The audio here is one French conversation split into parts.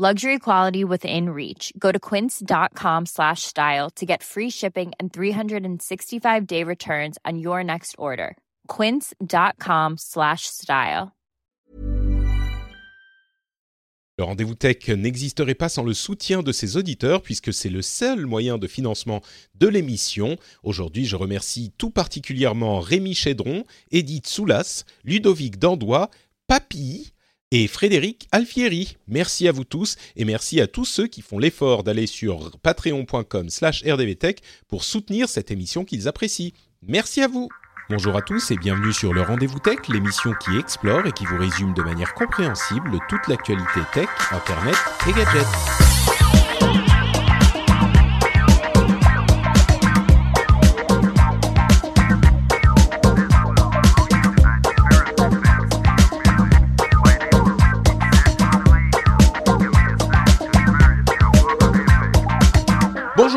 Luxury quality within reach. Go to quince.com slash style to get free shipping and 365 day returns on your next order. Quince.com slash style. Le rendez-vous tech n'existerait pas sans le soutien de ses auditeurs puisque c'est le seul moyen de financement de l'émission. Aujourd'hui, je remercie tout particulièrement Rémi Chédron, Edith Soulas, Ludovic Dandois, Papy, et Frédéric Alfieri. Merci à vous tous et merci à tous ceux qui font l'effort d'aller sur patreon.com slash rdvtech pour soutenir cette émission qu'ils apprécient. Merci à vous Bonjour à tous et bienvenue sur le Rendez-vous Tech, l'émission qui explore et qui vous résume de manière compréhensible toute l'actualité tech, internet et gadgets.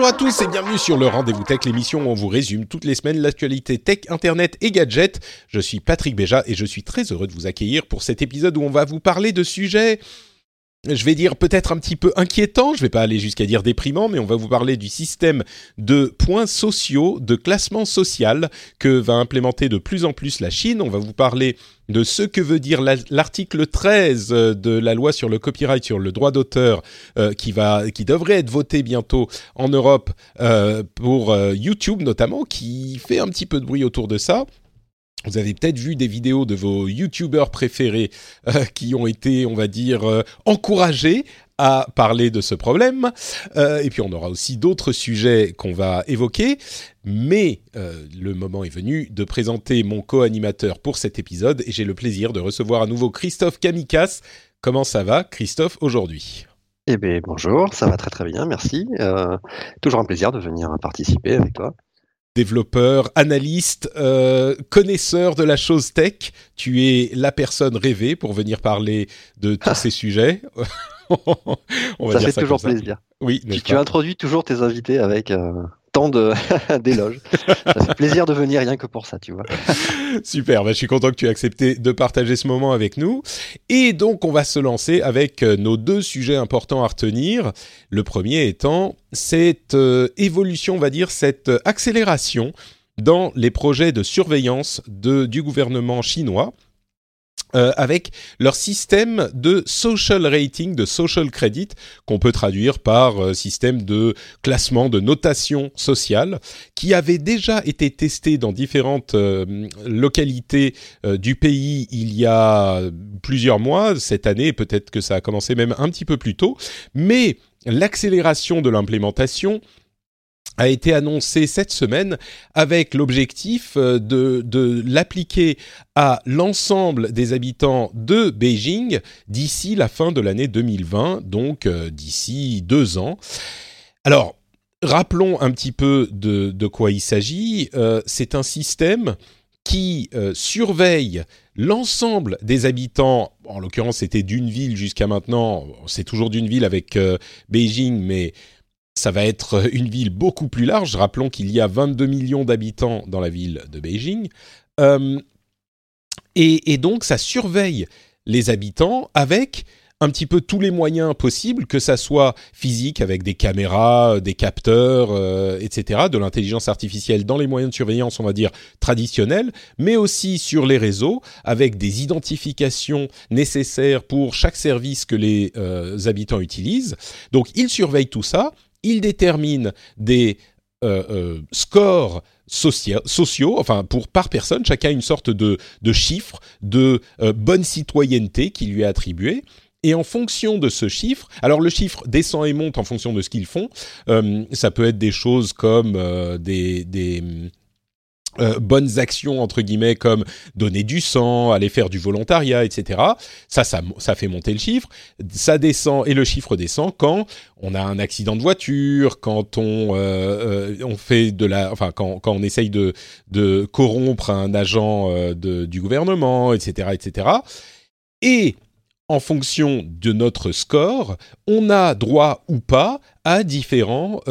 Bonjour à tous et bienvenue sur le Rendez-vous Tech, l'émission où on vous résume toutes les semaines l'actualité tech, internet et gadgets. Je suis Patrick Béja et je suis très heureux de vous accueillir pour cet épisode où on va vous parler de sujets je vais dire peut-être un petit peu inquiétant, je vais pas aller jusqu'à dire déprimant, mais on va vous parler du système de points sociaux, de classement social que va implémenter de plus en plus la Chine. On va vous parler de ce que veut dire l'article 13 de la loi sur le copyright, sur le droit d'auteur, euh, qui va, qui devrait être voté bientôt en Europe euh, pour euh, YouTube notamment, qui fait un petit peu de bruit autour de ça. Vous avez peut-être vu des vidéos de vos youtubeurs préférés euh, qui ont été, on va dire, euh, encouragés à parler de ce problème. Euh, et puis on aura aussi d'autres sujets qu'on va évoquer. Mais le moment est venu de présenter mon co-animateur pour cet épisode et j'ai le plaisir de recevoir à nouveau Christophe Kamikas. Comment ça va, Christophe, aujourd'hui? Eh bien, bonjour, ça va très très bien, merci. toujours un plaisir de venir participer avec toi développeur, analyste, euh, connaisseur de la chose tech. Tu es la personne rêvée pour venir parler de tous ces sujets. On va ça fait toujours plaisir. Oui, tu, tu introduis toujours tes invités avec euh, tant d'éloges. ça fait plaisir de venir rien que pour ça, tu vois. Super, bah, je suis content que tu aies accepté de partager ce moment avec nous. Et donc, on va se lancer avec euh, nos deux sujets importants à retenir. Le premier étant cette euh, évolution, on va dire, cette accélération dans les projets de surveillance du gouvernement chinois euh, avec leur système de social rating, de social credit, qu'on peut traduire par euh, système de classement, de notation sociale, qui avait déjà été testé dans différentes euh, localités du pays il y a plusieurs mois, cette année, peut-être que ça a commencé même un petit peu plus tôt, mais l'accélération de l'implémentation a été annoncé cette semaine avec l'objectif euh, de, l'appliquer à l'ensemble des habitants de Beijing d'ici la fin de l'année 2020, donc euh, d'ici deux ans. Alors, rappelons un petit peu de, de quoi il s'agit. Euh, c'est un système qui surveille l'ensemble des habitants, en l'occurrence c'était d'une ville jusqu'à maintenant, c'est toujours d'une ville avec Beijing, mais ça va être une ville beaucoup plus large. Rappelons qu'il y a 22 millions d'habitants dans la ville de Beijing. Euh, et, donc, ça surveille les habitants avec un petit peu tous les moyens possibles, que ça soit physique avec des caméras, des capteurs, euh, etc., de l'intelligence artificielle dans les moyens de surveillance, on va dire, traditionnels, mais aussi sur les réseaux, avec des identifications nécessaires pour chaque service que les euh, habitants utilisent. Donc, ils surveillent tout ça, il détermine des euh, euh, scores sociaux, enfin pour par personne, chacun une sorte de, chiffre de euh, bonne citoyenneté qui lui est attribué. Et en fonction de ce chiffre, alors le chiffre descend et monte en fonction de ce qu'ils font. ça peut être des choses comme des euh, bonnes actions entre guillemets comme donner du sang, aller faire du volontariat, etc. Ça, ça, ça fait monter le chiffre. Ça descend et le chiffre descend quand on a un accident de voiture, quand on euh, euh, fait de la, enfin quand, quand on essaye de de corrompre un agent de, du gouvernement, etc., etc. Et en fonction de notre score, on a droit ou pas à différents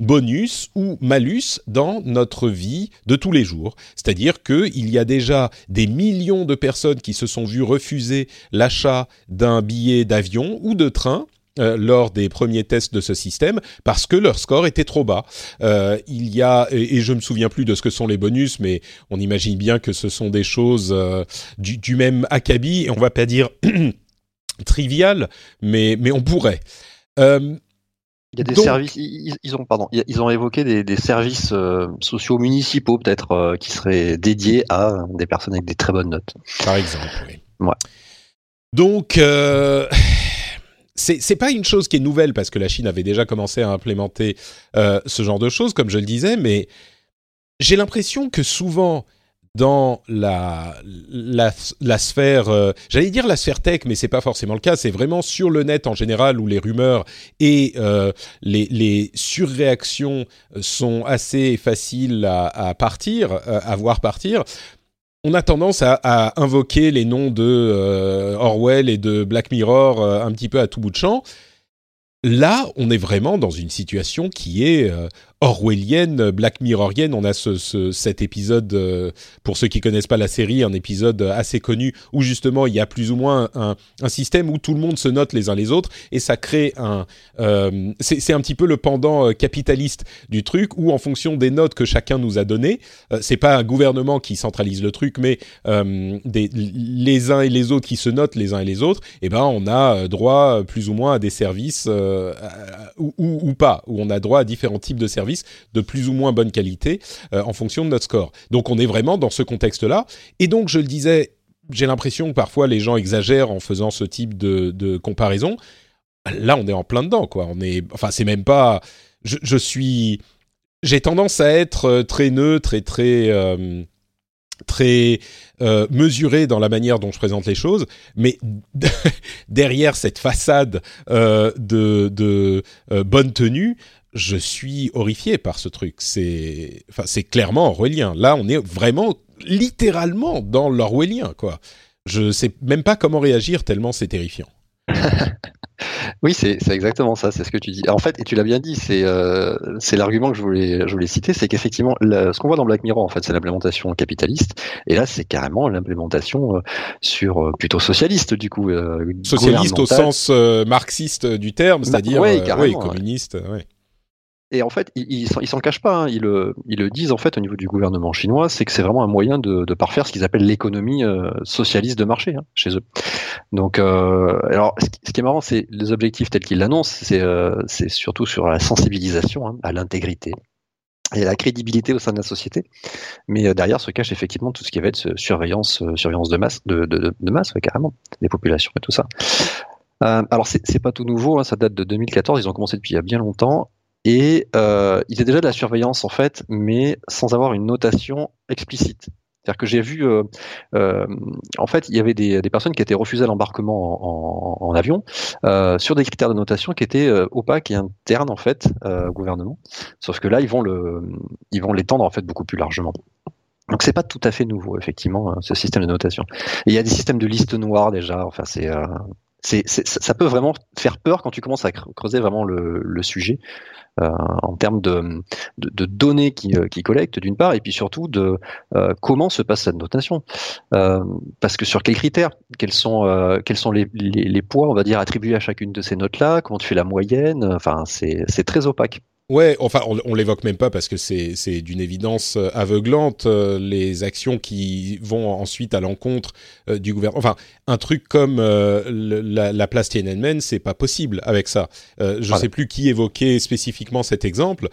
bonus ou malus dans notre vie de tous les jours. C'est-à-dire qu'il y a déjà des millions de personnes qui se sont vues refuser l'achat d'un billet d'avion ou de train euh, lors des premiers tests de ce système parce que leur score était trop bas. Euh, il y a et, je me souviens plus de ce que sont les bonus, mais on imagine bien que ce sont des choses euh, du, même acabit et on va pas dire trivial, mais on pourrait. Il y a des services, ils, ont, pardon, ils ont évoqué des, services euh, sociaux municipaux peut-être euh, qui seraient dédiés à des personnes avec des très bonnes notes. Par exemple, oui. Ouais. Donc, euh, c'est pas une chose qui est nouvelle parce que la Chine avait déjà commencé à implémenter euh, ce genre de choses, comme je le disais, mais j'ai l'impression que souvent dans la, sphère, euh, j'allais dire la sphère tech, mais c'est pas forcément le cas. C'est vraiment sur le net en général où les rumeurs et euh, les, surréactions sont assez faciles à, partir, euh, à voir partir. On a tendance à invoquer les noms de Orwell et de Black Mirror un petit peu à tout bout de champ. Là, on est vraiment dans une situation qui est orwellienne, Black Mirrorienne. On a ce, cet épisode, euh, pour ceux qui connaissent pas la série, un épisode assez connu où justement il y a plus ou moins un, système où tout le monde se note les uns les autres et ça crée un. Euh, c'est un petit peu le pendant euh, capitaliste du truc où en fonction des notes que chacun nous a données, c'est pas un gouvernement qui centralise le truc, mais des, les uns et les autres qui se notent les uns et les autres. Et eh ben on a droit plus ou moins à des services ou, ou pas, où on a droit à différents types de services de plus ou moins bonne qualité euh, en fonction de notre score. Donc on est vraiment dans ce contexte-là. Et donc je le disais, j'ai l'impression que parfois les gens exagèrent en faisant ce type de, comparaison. Là, on est en plein dedans. On est, enfin, c'est même pas. Je, suis, j'ai tendance à être euh, très neutre et très euh, très mesuré dans la manière dont je présente les choses, mais derrière cette façade de, de bonne tenue, je suis horrifié par ce truc. C'est, enfin, c'est clairement orwellien. Là, on est vraiment, littéralement, dans l'orwellien, quoi. Je sais même pas comment réagir tellement c'est terrifiant. oui, c'est, exactement ça. C'est ce que tu dis. En fait, et tu l'as bien dit, c'est, euh, l'argument que je voulais, je voulais citer, c'est qu'effectivement, ce qu'on voit dans Black Mirror, en fait, c'est l'implémentation capitaliste, et là, c'est carrément l'implémentation euh, sur euh, plutôt socialiste, du coup. socialiste au sens marxiste du terme, bah, c'est-à-dire oui, communiste. Ouais. Et en fait, ils ils s'en cachent pas. Hein. Ils, le, ils le disent en fait au niveau du gouvernement chinois, c'est que c'est vraiment un moyen de, de parfaire ce qu'ils appellent l'économie euh, socialiste de marché hein, chez eux. Donc, euh, alors, ce qui est marrant, c'est les objectifs tels qu'ils l'annoncent, c'est euh, surtout sur la sensibilisation hein, à l'intégrité et à la crédibilité au sein de la société. Mais euh, derrière se cache effectivement tout ce qui va être surveillance, surveillance de masse, de, de, de masse, carrément, des populations et tout ça. Euh, alors c'est pas tout nouveau, hein, ça date de 2014, ils ont commencé depuis il y a bien longtemps, et euh, il faisait déjà de la surveillance en fait, mais sans avoir une notation explicite. C'est-à-dire que j'ai vu, euh, euh, en fait, il y avait des, des personnes qui étaient refusées l'embarquement en, en, avion euh, sur des critères de notation qui étaient euh, opaques et internes en fait euh, au gouvernement. Sauf que là, ils vont le, ils vont l'étendre en fait beaucoup plus largement. Donc c'est pas tout à fait nouveau effectivement hein, ce système de notation. Et il y a des systèmes de liste noire déjà. Enfin c'est euh, c'est, ça peut vraiment faire peur quand tu commences à creuser vraiment le, le sujet euh, en termes de, de, de données qui, euh, qui collectent d'une part, et puis surtout de euh, comment se passe cette notation. Euh, parce que sur quels critères? Quels sont, euh, quels sont les, les, les, poids, on va dire, attribués à chacune de ces notes-là? Comment tu fais la moyenne? Enfin, c'est très opaque. Ouais, enfin, on, on l'évoque même pas parce que c'est d'une évidence euh, aveuglante euh, les actions qui vont ensuite à l'encontre euh, du gouvernement. Enfin, un truc comme la, la, place Tiananmen, c'est pas possible avec ça. je ne sais plus qui évoquait spécifiquement cet exemple,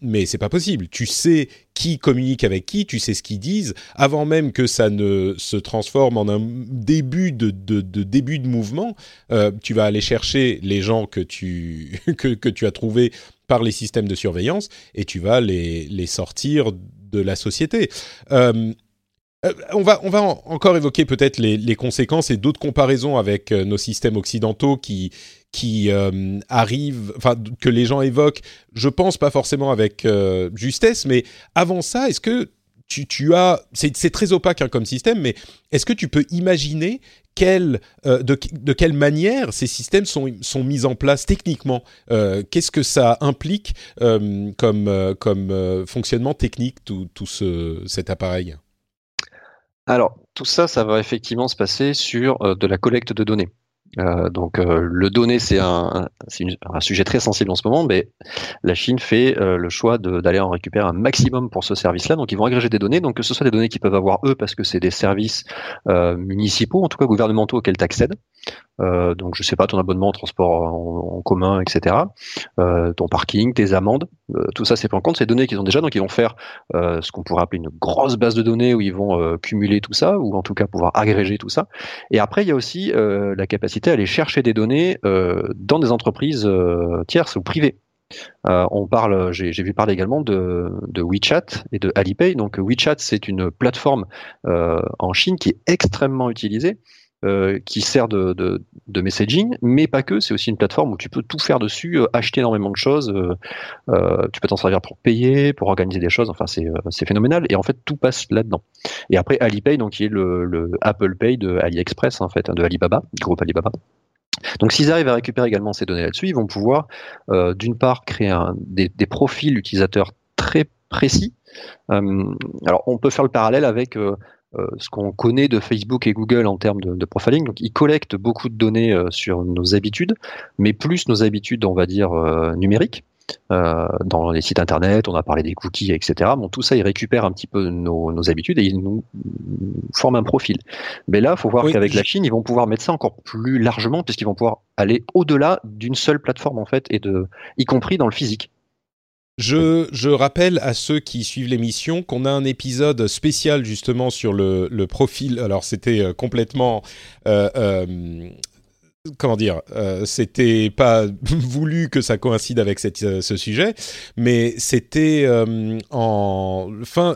mais c'est pas possible. Tu sais qui communique avec qui, tu sais ce qu'ils disent, avant même que ça ne se transforme en un début de, de, de début de mouvement, tu vas aller chercher les gens que tu, que, que tu as trouvés par les systèmes de surveillance et tu vas les, les sortir de la société. on va, on va encore évoquer peut-être les, les, conséquences et d'autres comparaisons avec nos systèmes occidentaux qui, qui arrivent, enfin que les gens évoquent. Je pense pas forcément avec justesse, mais avant ça, est-ce que tu, as, c'est très opaque hein, comme système, mais est-ce que tu peux imaginer euh, de, quelle manière ces systèmes sont, mis en place techniquement euh, Qu'est-ce que ça implique euh, comme, fonctionnement technique, tout, tout ce, cet appareil? Alors, tout ça, ça va effectivement se passer sur de la collecte de données. Euh, donc euh, le donné, c'est un, sujet très sensible en ce moment, mais la Chine fait euh, le choix d'aller en récupérer un maximum pour ce service-là. Donc ils vont agréger des données, donc que ce soit des données qu'ils peuvent avoir eux parce que c'est des services municipaux, en tout cas gouvernementaux auxquels tu accèdes. Euh, donc je sais pas ton abonnement au transport en, commun, etc. Euh, ton parking, tes amendes, euh, tout ça c'est pris en compte. Ces données qu'ils ont déjà, donc ils vont faire ce qu'on pourrait appeler une grosse base de données où ils vont cumuler tout ça ou en tout cas pouvoir agréger tout ça. Et après il y a aussi la capacité à aller chercher des données dans des entreprises tierces ou privées. on parle, j'ai vu parler également de, de, WeChat et de Alipay. Donc WeChat, c'est une plateforme en Chine qui est extrêmement utilisée euh, qui sert de, messaging, mais pas que. C'est aussi une plateforme où tu peux tout faire dessus, euh, acheter énormément de choses. Euh, tu peux t'en servir pour payer, pour organiser des choses. Enfin, c'est phénoménal. Et en fait, tout passe là-dedans. Et après, Alipay, donc qui est le, le, Apple Pay de AliExpress, en fait, hein, de Alibaba, du groupe Alibaba. Donc s'ils arrivent à récupérer également ces données là-dessus, ils vont pouvoir d'une part créer des, profils utilisateurs très précis. alors on peut faire le parallèle avec ce qu'on connaît de Facebook et Google en termes de, profiling. Donc, ils collectent beaucoup de données euh, sur nos habitudes, mais plus nos habitudes, on va dire, euh, numériques. dans les sites internet, on a parlé des cookies, etc. Bon, tout ça, ils récupèrent un petit peu nos, habitudes et ils nous forment un profil. Mais là, il faut voir qu'avec la Chine, ils vont pouvoir mettre ça encore plus largement, puisqu'ils vont pouvoir aller au-delà d'une seule plateforme, en fait, et de, y compris dans le physique. Je, rappelle à ceux qui suivent l'émission qu'on a un épisode spécial justement sur le, profil. Alors c'était euh, complètement euh, euh, comment dire, c'était pas voulu que ça coïncide avec ce sujet, mais c'était à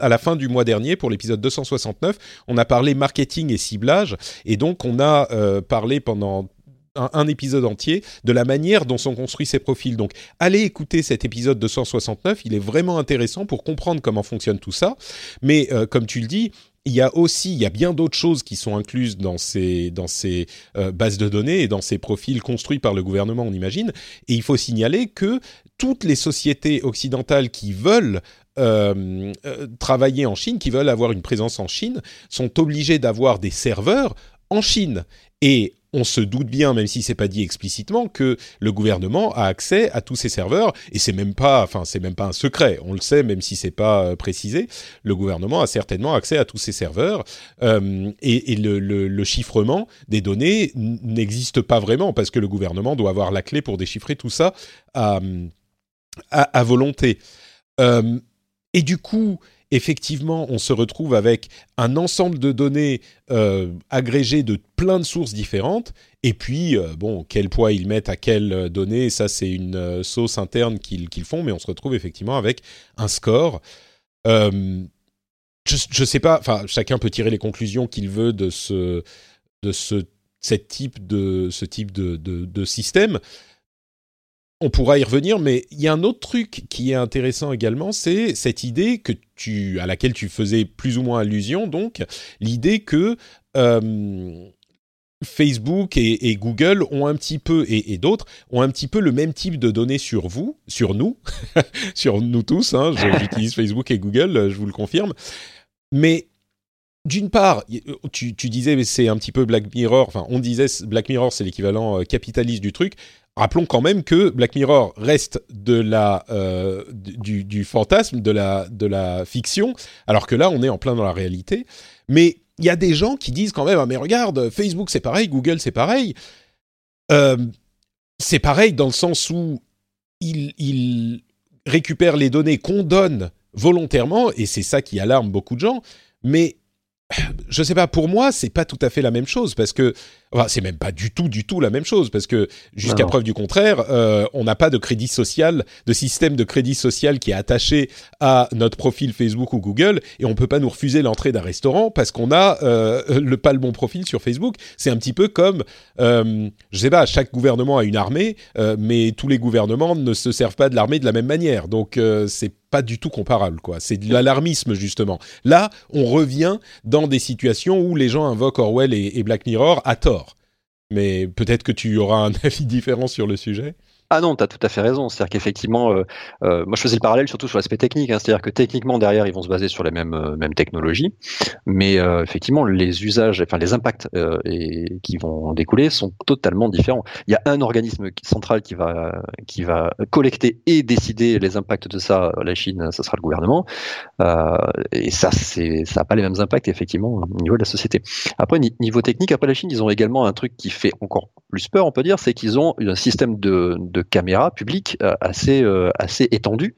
la fin du mois dernier pour l'épisode 269, on a parlé marketing et ciblage et donc on a parlé pendant un, épisode entier de la manière dont sont construits ces profils. Donc, allez écouter cet épisode 269, il est vraiment intéressant pour comprendre comment fonctionne tout ça. Mais euh, comme tu le dis, il y a aussi, il y a bien d'autres choses qui sont incluses dans ces, dans ces euh, bases de données et dans ces profils construits par le gouvernement, on imagine. Et il faut signaler que toutes les sociétés occidentales qui veulent euh, travailler en Chine, qui veulent avoir une présence en Chine, sont obligées d'avoir des serveurs en Chine. Et on se doute bien, même si c'est pas dit explicitement, que le gouvernement a accès à tous ces serveurs et c'est même pas, enfin c'est même pas un secret. On le sait, même si c'est pas euh, précisé. Le gouvernement a certainement accès à tous ces serveurs euh, et, le, chiffrement des données n'existe pas vraiment parce que le gouvernement doit avoir la clé pour déchiffrer tout ça à, volonté. Euh, et du coup, effectivement, on se retrouve avec un ensemble de données euh, agrégées de plein de sources différentes. Et puis, euh, bon, quel poids ils mettent à quelles euh, données, ça c'est une sauce interne qu'ils font, mais on se retrouve effectivement avec un score. je ne sais pas, enfin, chacun peut tirer les conclusions qu'il veut de ce, de ce, cette type de, ce type de, de système on pourra y revenir, mais il y a un autre truc qui est intéressant également, c'est cette idée que tu, à laquelle tu faisais plus ou moins allusion, donc l'idée que euh, Facebook et, Google ont un petit peu et, d'autres ont un petit peu le même type de données sur vous, sur nous, sur nous tous. Hein, J'utilise Facebook et Google, je vous le confirme. Mais d'une part, tu, tu disais c'est un petit peu Black Mirror. Enfin, on disait Black Mirror, c'est l'équivalent euh, capitaliste du truc. Rappelons quand même que Black Mirror reste de la, euh, du, fantasme, de la, de la fiction, alors que là, on est en plein dans la réalité. Mais il y a des gens qui disent quand même, ah, mais regarde, Facebook c'est pareil, Google c'est pareil. Euh, c'est pareil dans le sens où ils, ils récupèrent les données qu'on donne volontairement, et c'est ça qui alarme beaucoup de gens. Mais je sais pas, pour moi, c'est pas tout à fait la même chose parce que Enfin, c'est même pas du tout, du tout la même chose parce que jusqu'à preuve du contraire, euh, on n'a pas de crédit social, de système de crédit social qui est attaché à notre profil Facebook ou Google et on peut pas nous refuser l'entrée d'un restaurant parce qu'on a euh, le pas le bon profil sur Facebook. C'est un petit peu comme, euh, je sais pas, chaque gouvernement a une armée, euh, mais tous les gouvernements ne se servent pas de l'armée de la même manière. Donc c'est pas du tout comparable, quoi. C'est de l'alarmisme justement. Là, on revient dans des situations où les gens invoquent Orwell et Black Mirror à tort. Mais peut-être que tu auras un avis différent sur le sujet. Ah non, tu as tout à fait raison. C'est-à-dire qu'effectivement, euh, euh, moi je faisais le parallèle surtout sur l'aspect technique. Hein. C'est-à-dire que techniquement, derrière, ils vont se baser sur les mêmes, euh, mêmes technologies. Mais euh, effectivement, les usages, enfin les impacts euh, et, qui vont découler sont totalement différents. Il y a un organisme central qui va, qui va collecter et décider les impacts de ça. La Chine, ça sera le gouvernement. et ça, c'est, ça n'a pas les mêmes impacts, effectivement, au niveau de la société. Après, niveau technique, après la Chine, ils ont également un truc qui fait encore plus peur, on peut dire, c'est qu'ils ont un système de, de caméras publiques euh, assez, euh, assez étendu,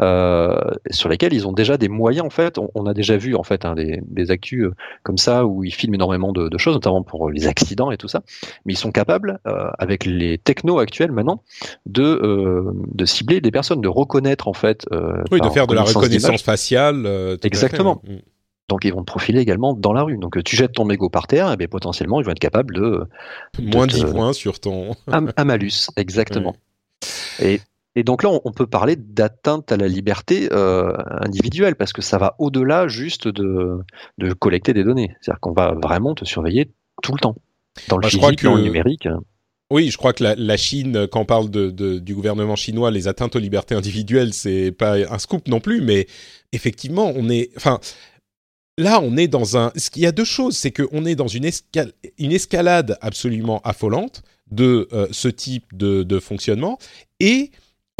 euh, sur lesquels ils ont déjà des moyens. En fait, on, a déjà vu en fait hein, des, des actus comme ça où ils filment énormément de, choses, notamment pour les accidents et tout ça. Mais ils sont capables, avec les technos actuels maintenant, de, de cibler des personnes, de reconnaître en fait. oui, de faire de la reconnaissance faciale. Exactement. Donc ils vont te profiler également dans la rue. Donc tu jettes ton mégot par terre, et bien potentiellement ils vont être capables de, moins 10 points sur ton un, malus, exactement. Et, et, donc là on, peut parler d'atteinte à la liberté euh, individuelle parce que ça va au-delà juste de, de collecter des données. C'est-à-dire qu'on va vraiment te surveiller tout le temps dans le bah, physique, dans le numérique. Oui, je crois que la, la Chine, quand on parle de, de, du gouvernement chinois, les atteintes aux libertés individuelles, c'est pas un scoop non plus, mais effectivement, on est, enfin, là, on est dans un. Qu'il y a deux choses, c'est qu'on est dans une, escalade absolument affolante de euh, ce type de, fonctionnement et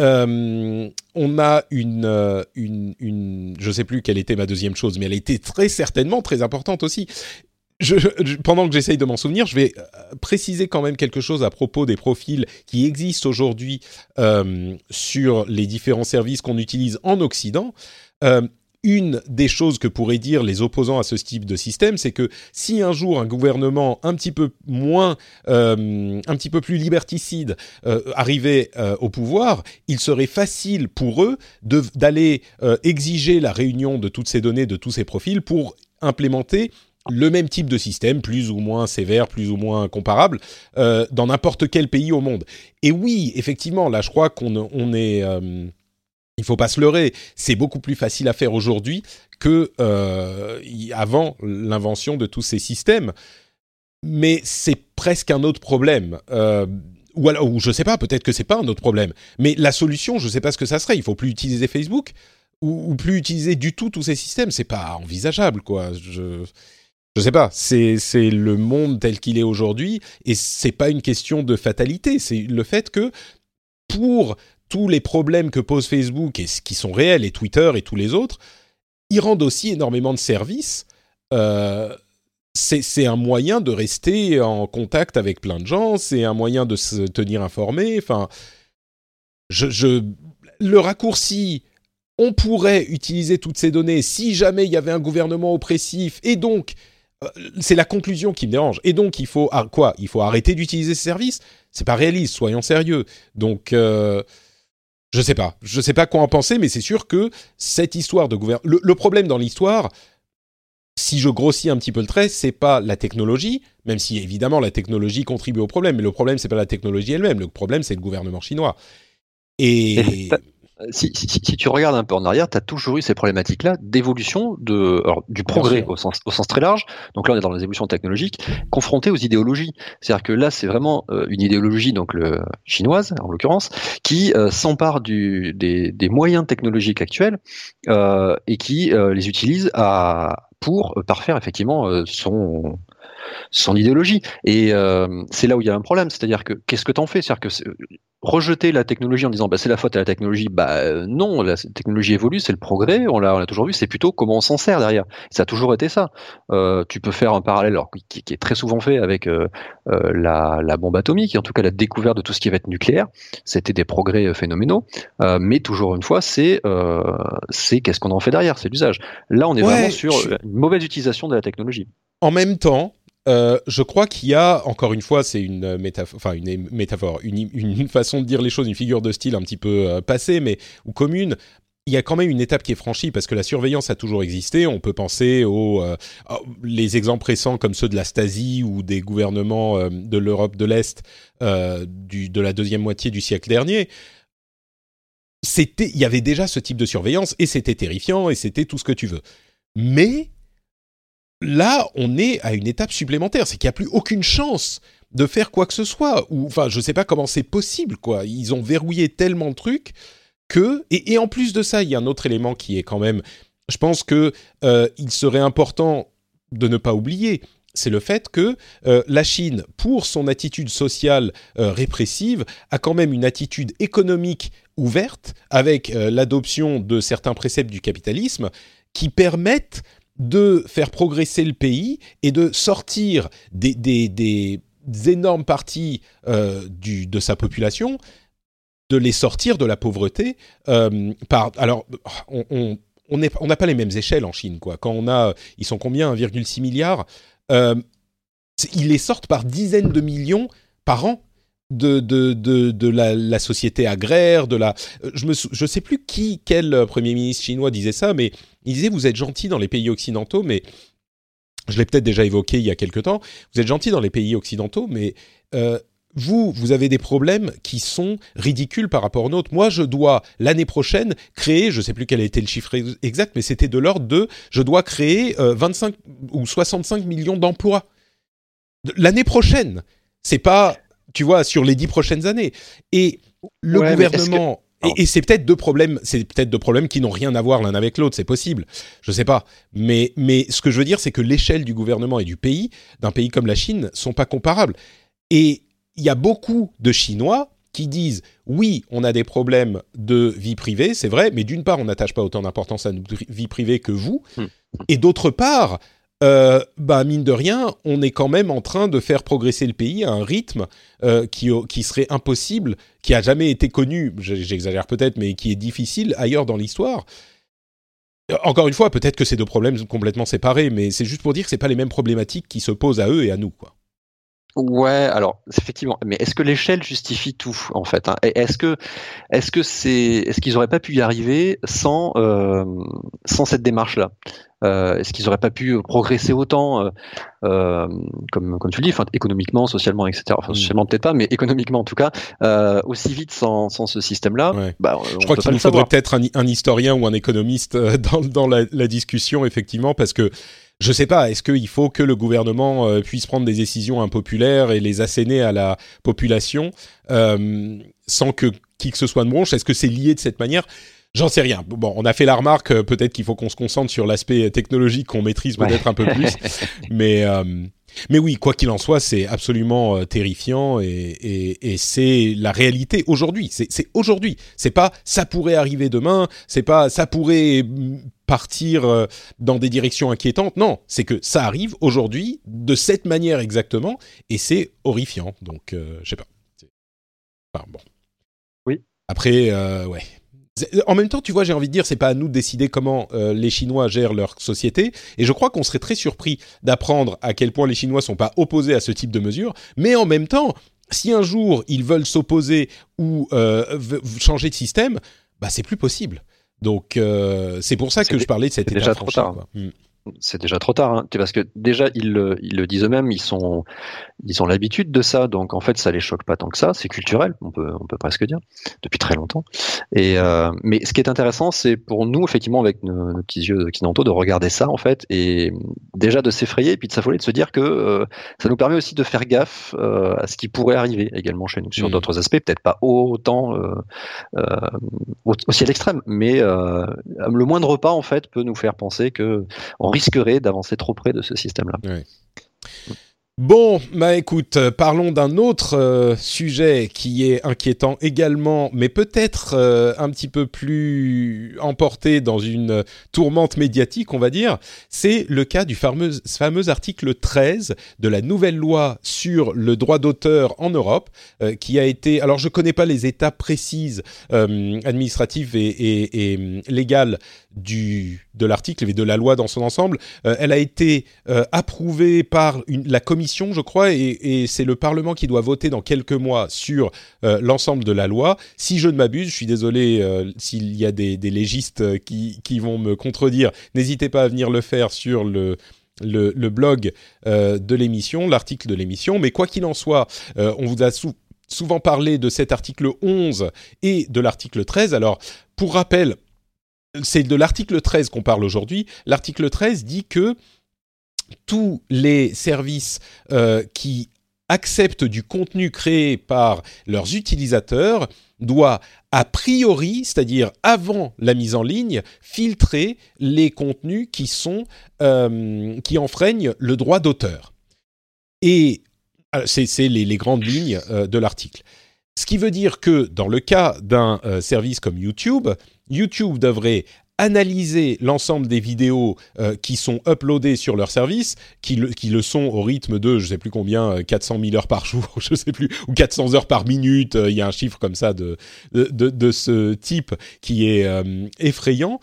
euh, on a une, euh, une, une, je sais plus quelle était ma deuxième chose, mais elle était très certainement très importante aussi. Pendant que j'essaye de m'en souvenir, je vais préciser quand même quelque chose à propos des profils qui existent aujourd'hui sur les différents services qu'on utilise en Occident. Une des choses que pourraient dire les opposants à ce type de système, c'est que si un jour un gouvernement un petit peu moins, euh, un petit peu plus liberticide euh, arrivait euh, au pouvoir, il serait facile pour eux d'aller exiger la réunion de toutes ces données, de tous ces profils pour implémenter le même type de système, plus ou moins sévère, plus ou moins comparable, dans n'importe quel pays au monde. Et oui, effectivement, là, je crois qu'on on est il faut pas se leurrer, c'est beaucoup plus facile à faire aujourd'hui que euh, avant l'invention de tous ces systèmes. Mais c'est presque un autre problème. Euh, ou alors, ou je sais pas, peut-être que c'est pas un autre problème. Mais la solution, je sais pas ce que ça serait. Il faut plus utiliser Facebook ou, plus utiliser du tout tous ces systèmes. C'est pas envisageable, quoi. Je je sais pas, c'est c'est le monde tel qu'il est aujourd'hui et c'est pas une question de fatalité, c'est le fait que pour tous les problèmes que pose Facebook et qui sont réels et Twitter et tous les autres, ils rendent aussi énormément de services. Euh, c'est un moyen de rester en contact avec plein de gens, c'est un moyen de se tenir informé. Enfin, je, le raccourci, on pourrait utiliser toutes ces données si jamais il y avait un gouvernement oppressif, et donc euh, c'est la conclusion qui me dérange. Et donc il faut quoi? Il faut arrêter d'utiliser ces services? C'est pas réaliste, soyons sérieux. Donc euh, je sais pas. Je sais pas quoi en penser, mais c'est sûr que cette histoire de gouvernement. Le, problème dans l'histoire, si je grossis un petit peu le trait, c'est pas la technologie, même si évidemment la technologie contribue au problème, mais le problème c'est pas la technologie elle-même, le problème c'est le gouvernement chinois. Et si, si, si, tu regardes un peu en arrière, tu as toujours eu ces problématiques-là d'évolution de, du progrès au sens, au sens très large. Donc là, on est dans les évolutions technologiques confrontées aux idéologies. C'est-à-dire que là, c'est vraiment euh, une idéologie, donc le chinoise en l'occurrence, qui euh, s'empare du, des, des, moyens technologiques actuels euh, et qui euh, les utilise à, pour parfaire effectivement son son idéologie. Et euh, c'est là où il y a un problème, c'est-à-dire que qu'est-ce que t'en fais? C'est-à-dire que rejeter la technologie en disant bah, c'est la faute à la technologie, bah euh, non, la technologie évolue, c'est le progrès, on l'a, on toujours vu, c'est plutôt comment on s'en sert derrière. Ça a toujours été ça. Euh, tu peux faire un parallèle alors, qui, est très souvent fait avec la, la, bombe atomique, et en tout cas la découverte de tout ce qui va être nucléaire. C'était des progrès phénoménaux, mais toujours une fois, c'est c'est qu'est-ce qu'on en fait derrière, c'est l'usage. Là, on est vraiment sur une mauvaise utilisation de la technologie. En même temps, euh, je crois qu'il y a, encore une fois, c'est une métaphore, enfin une métaphore, une, façon de dire les choses, une figure de style un petit peu euh, passée, mais ou commune. Il y a quand même une étape qui est franchie parce que la surveillance a toujours existé. On peut penser aux euh, les exemples récents comme ceux de la Stasi ou des gouvernements euh, de l'Europe de l'Est de la deuxième moitié du siècle dernier il y avait déjà ce type de surveillance et c'était terrifiant et c'était tout ce que tu veux. Mais là, on est à une étape supplémentaire, c'est qu'il n'y a plus aucune chance de faire quoi que ce soit. Ou, enfin, je ne sais pas comment c'est possible, quoi. Ils ont verrouillé tellement de trucs que, et, en plus de ça, il y a un autre élément qui est quand même, je pense que euh, il serait important de ne pas oublier, c'est le fait que euh, la Chine, pour son attitude sociale euh, répressive, a quand même une attitude économique ouverte avec l'adoption de certains préceptes du capitalisme qui permettent de faire progresser le pays et de sortir des, des, énormes parties euh, du, de sa population, de les sortir de la pauvreté. Euh, par, alors, on n'a on, pas les mêmes échelles en Chine. Quoi. Quand on a, ils sont combien? 1,6 milliard euh, Ils les sortent par dizaines de millions par an de, de, de, de la, société agraire, de la... Je ne je sais plus qui, quel Premier ministre chinois disait ça, mais il disait, vous êtes gentil dans les pays occidentaux, mais... Je l'ai peut-être déjà évoqué il y a quelque temps. Vous êtes gentil dans les pays occidentaux, mais euh, vous, vous avez des problèmes qui sont ridicules par rapport aux nôtres. Moi, je dois, l'année prochaine, créer, je ne sais plus quel était le chiffre exact, mais c'était de l'ordre de, je dois créer 25 euh, ou 65 millions d'emplois. L'année prochaine. C'est pas tu vois, sur les dix prochaines années. Et le gouvernement. Et, c'est peut-être deux problèmes, c'est peut-être deux problèmes qui n'ont rien à voir l'un avec l'autre, c'est possible, je sais pas. Mais, mais ce que je veux dire, c'est que l'échelle du gouvernement et du pays, d'un pays comme la Chine, sont pas comparables. Et il y a beaucoup de Chinois qui disent oui, on a des problèmes de vie privée, c'est vrai, mais d'une part, on n'attache pas autant d'importance à notre vie privée que vous, hmm. et d'autre part, euh, bah mine de rien, on est quand même en train de faire progresser le pays à un rythme euh, qui, qui serait impossible, qui a jamais été connu, j'exagère peut-être, mais qui est difficile ailleurs dans l'histoire. Encore une fois, peut-être que c'est deux problèmes complètement séparés, mais c'est juste pour dire que c'est pas les mêmes problématiques qui se posent à eux et à nous, quoi. Ouais, alors effectivement, mais est-ce que l'échelle justifie tout en fait hein? Est-ce que, est-ce que c'est, est-ce qu'ils auraient pas pu y arriver sans euh, sans cette démarche-là? Euh, Est-ce qu'ils auraient pas pu progresser autant, euh, euh comme comme tu le dis, enfin économiquement, socialement, etc. Enfin, mm. socialement peut-être pas, mais économiquement en tout cas, euh, aussi vite sans, sans ce système-là. Bah, Je crois qu'il nous faudrait peut-être un, un, historien ou un économiste euh, dans dans la, la discussion effectivement, parce que je sais pas, est-ce qu'il faut que le gouvernement euh, puisse prendre des décisions impopulaires et les asséner à la population euh, sans que qui que ce soit ne bronche? Est-ce que c'est lié de cette manière? J'en sais rien. Bon, on a fait la remarque, euh, peut-être qu'il faut qu'on se concentre sur l'aspect technologique qu'on maîtrise peut-être un peu plus. mais, mais oui, quoi qu'il en soit, c'est absolument terrifiant et, et, et c'est la réalité aujourd'hui. C'est aujourd'hui. C'est pas ça pourrait arriver demain. C'est pas ça pourrait partir euh, dans des directions inquiétantes. Non, c'est que ça arrive aujourd'hui de cette manière exactement et c'est horrifiant. Donc, euh, je sais pas. Enfin, bon. Oui. Après, euh, ouais. En même temps, tu vois, j'ai envie de dire, c'est pas à nous de décider comment les Chinois gèrent leur société. Et je crois qu'on serait très surpris d'apprendre à quel point les Chinois sont pas opposés à ce type de mesures. Mais en même temps, si un jour ils veulent s'opposer ou changer de système, bah c'est plus possible. Donc euh, c'est pour ça que je parlais de cette étape déjà trop tard. Hmm c'est déjà trop tard, hein, parce que déjà ils le, ils le disent eux-mêmes, ils sont, ils ont l'habitude de ça, donc en fait ça les choque pas tant que ça, c'est culturel, on peut, on peut presque dire, depuis très longtemps. Et euh, mais ce qui est intéressant, c'est pour nous effectivement avec nos, petits yeux occidentaux de regarder ça en fait, et déjà de s'effrayer, et puis de s'affoler, de se dire que euh, ça nous permet aussi de faire gaffe euh, à ce qui pourrait arriver également chez nous sur mmh. d'autres aspects, peut-être pas autant aussi à l'extrême, mais le moindre pas en fait peut nous faire penser que on risquerait d'avancer trop près de ce système-là. Bon, bah écoute, euh, parlons d'un autre euh, sujet qui est inquiétant également, mais peut-être euh, un petit peu plus emporté dans une tourmente médiatique, on va dire. C'est le cas du fameux, article 13 de la nouvelle loi sur le droit d'auteur en Europe, qui a été... Alors je connais pas les étapes précises administratives et légales de l'article et de la loi dans son ensemble. elle a été approuvée par la commission, je crois, et, c'est le Parlement qui doit voter dans quelques mois sur l'ensemble de la loi. Si je ne m'abuse, je suis désolé s'il y a des, légistes qui, vont me contredire, n'hésitez pas à venir le faire sur le blog euh, de l'émission, l'article de l'émission. Mais quoi qu'il en soit, euh, on vous a souvent parlé de cet article 11 et de l'article 13. Alors, pour rappel, c'est de l'article 13 qu'on parle aujourd'hui. L'article 13 dit que tous les services euh, qui acceptent du contenu créé par leurs utilisateurs doit a priori, c'est-à-dire avant la mise en ligne, filtrer les contenus qui euh, enfreignent le droit d'auteur. Et euh, c'est les, grandes lignes de l'article. Ce qui veut dire que dans le cas d'un service comme YouTube, YouTube devrait analyser l'ensemble des vidéos euh, qui sont uploadées sur leur service, qui le, sont au rythme de, je sais plus combien, 400 euh, 000 heures par jour, je sais plus, ou 400 heures par minute, euh, il y a un chiffre comme ça de, de, de, ce type qui est effrayant,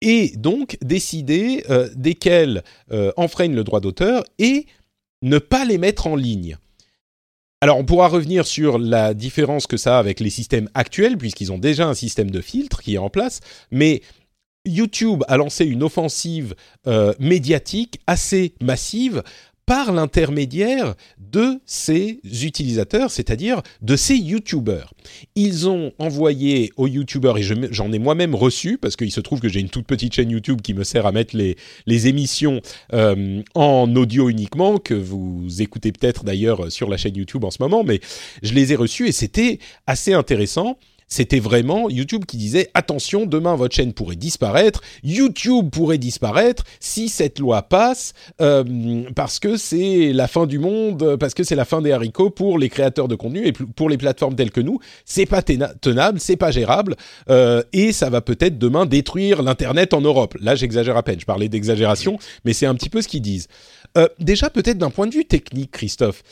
et donc décider desquels enfreignent le droit d'auteur et ne pas les mettre en ligne. Alors, on pourra revenir sur la différence que ça a avec les systèmes actuels, puisqu'ils ont déjà un système de filtre qui est en place, mais YouTube a lancé une offensive euh, médiatique assez massive par l'intermédiaire de ses utilisateurs, c'est-à-dire de ses YouTubers. Ils ont envoyé aux YouTubers, et j'en ai moi-même reçu, parce qu'il se trouve que j'ai une toute petite chaîne YouTube qui me sert à mettre les, émissions euh, en audio uniquement, que vous écoutez peut-être d'ailleurs sur la chaîne YouTube en ce moment, mais je les ai reçus et c'était assez intéressant c'était vraiment YouTube qui disait attention, demain votre chaîne pourrait disparaître, YouTube pourrait disparaître si cette loi passe euh, parce que c'est la fin du monde, parce que c'est la fin des haricots pour les créateurs de contenu et pour les plateformes telles que nous. C'est pas tenable, c'est pas gérable euh, et ça va peut-être demain détruire l'internet en Europe. Là, j'exagère à peine, je parlais d'exagération, mais c'est un petit peu ce qu'ils disent. Euh, déjà, peut-être d'un point de vue technique, Christophe,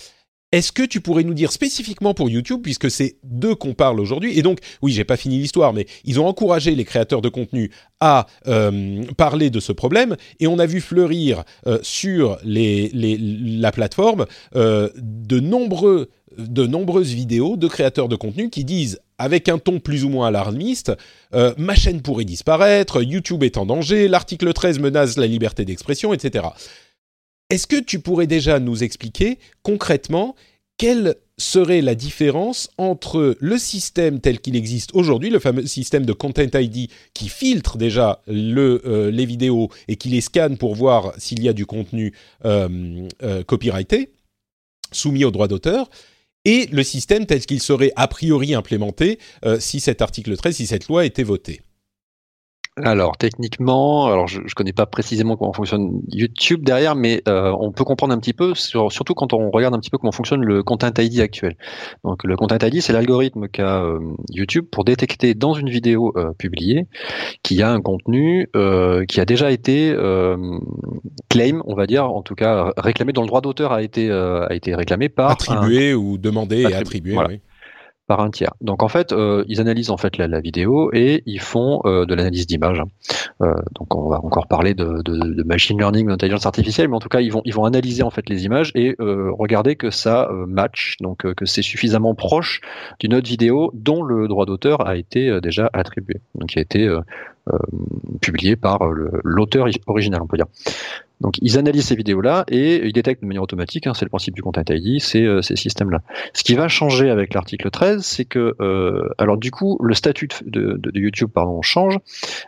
est-ce que tu pourrais nous dire spécifiquement pour YouTube, puisque c'est d'eux qu'on parle aujourd'hui, et donc, oui, j'ai pas fini l'histoire, mais ils ont encouragé les créateurs de contenu à euh, parler de ce problème, et on a vu fleurir euh, sur la plateforme euh, de, nombreuses vidéos de créateurs de contenu qui disent avec un ton plus ou moins alarmiste, ma chaîne pourrait disparaître, YouTube est en danger, l'article 13 menace la liberté d'expression, etc. Est-ce que tu pourrais déjà nous expliquer concrètement quelle serait la différence entre le système tel qu'il existe aujourd'hui, le fameux système de Content ID qui filtre déjà euh, les vidéos et qui les scanne pour voir s'il y a du contenu euh, euh, copyrighté, soumis au droit d'auteur, et le système tel qu'il serait a priori implémenté si cet article 13, si cette loi était votée? Alors techniquement, alors je, ne connais pas précisément comment fonctionne YouTube derrière, mais euh, on peut comprendre un petit peu, surtout quand on regarde un petit peu comment fonctionne le Content ID actuel. Donc le Content ID, c'est l'algorithme qu'a euh, YouTube pour détecter dans une vidéo euh, publiée qu'il y a un contenu qui a déjà été claim, on va dire, en tout cas réclamé, dont le droit d'auteur a été a été réclamé par attribué ou demandé et attribué. Oui par un tiers. Donc en fait, euh, ils analysent en fait la, vidéo et ils font euh, de l'analyse d'image. Hein. Euh, donc on va encore parler de, de, machine learning, d'intelligence artificielle, mais en tout cas ils vont ils vont analyser en fait les images et regarder que ça match, donc que c'est suffisamment proche d'une autre vidéo dont le droit d'auteur a été déjà attribué, donc qui a été publié par l'auteur original, on peut dire. Donc ils analysent ces vidéos-là et ils détectent de manière automatique, hein, c'est le principe du Content ID, c'est euh, ces systèmes-là. Ce qui va changer avec l'article 13, c'est que, euh, alors du coup, le statut de, YouTube change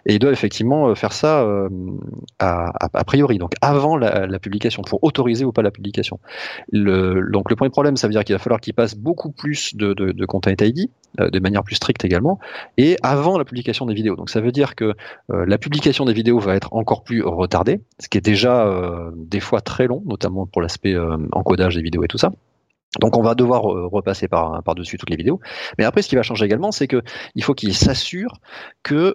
et ils doivent effectivement euh, faire ça euh, à, a priori, donc avant la, la, publication, pour autoriser ou pas la publication. Le, donc le premier problème, ça veut dire qu'il va falloir qu'ils passent beaucoup plus de, de, de Content ID, de manière plus stricte également, et avant la publication des vidéos. Donc ça veut dire que la publication des vidéos va être encore plus retardée, ce qui est déjà euh, des fois très long, notamment pour l'aspect euh, encodage des vidéos et tout ça. Donc on va devoir euh, repasser par, par-dessus toutes les vidéos. Mais après, ce qui va changer également, c'est que il faut qu'il s'assure que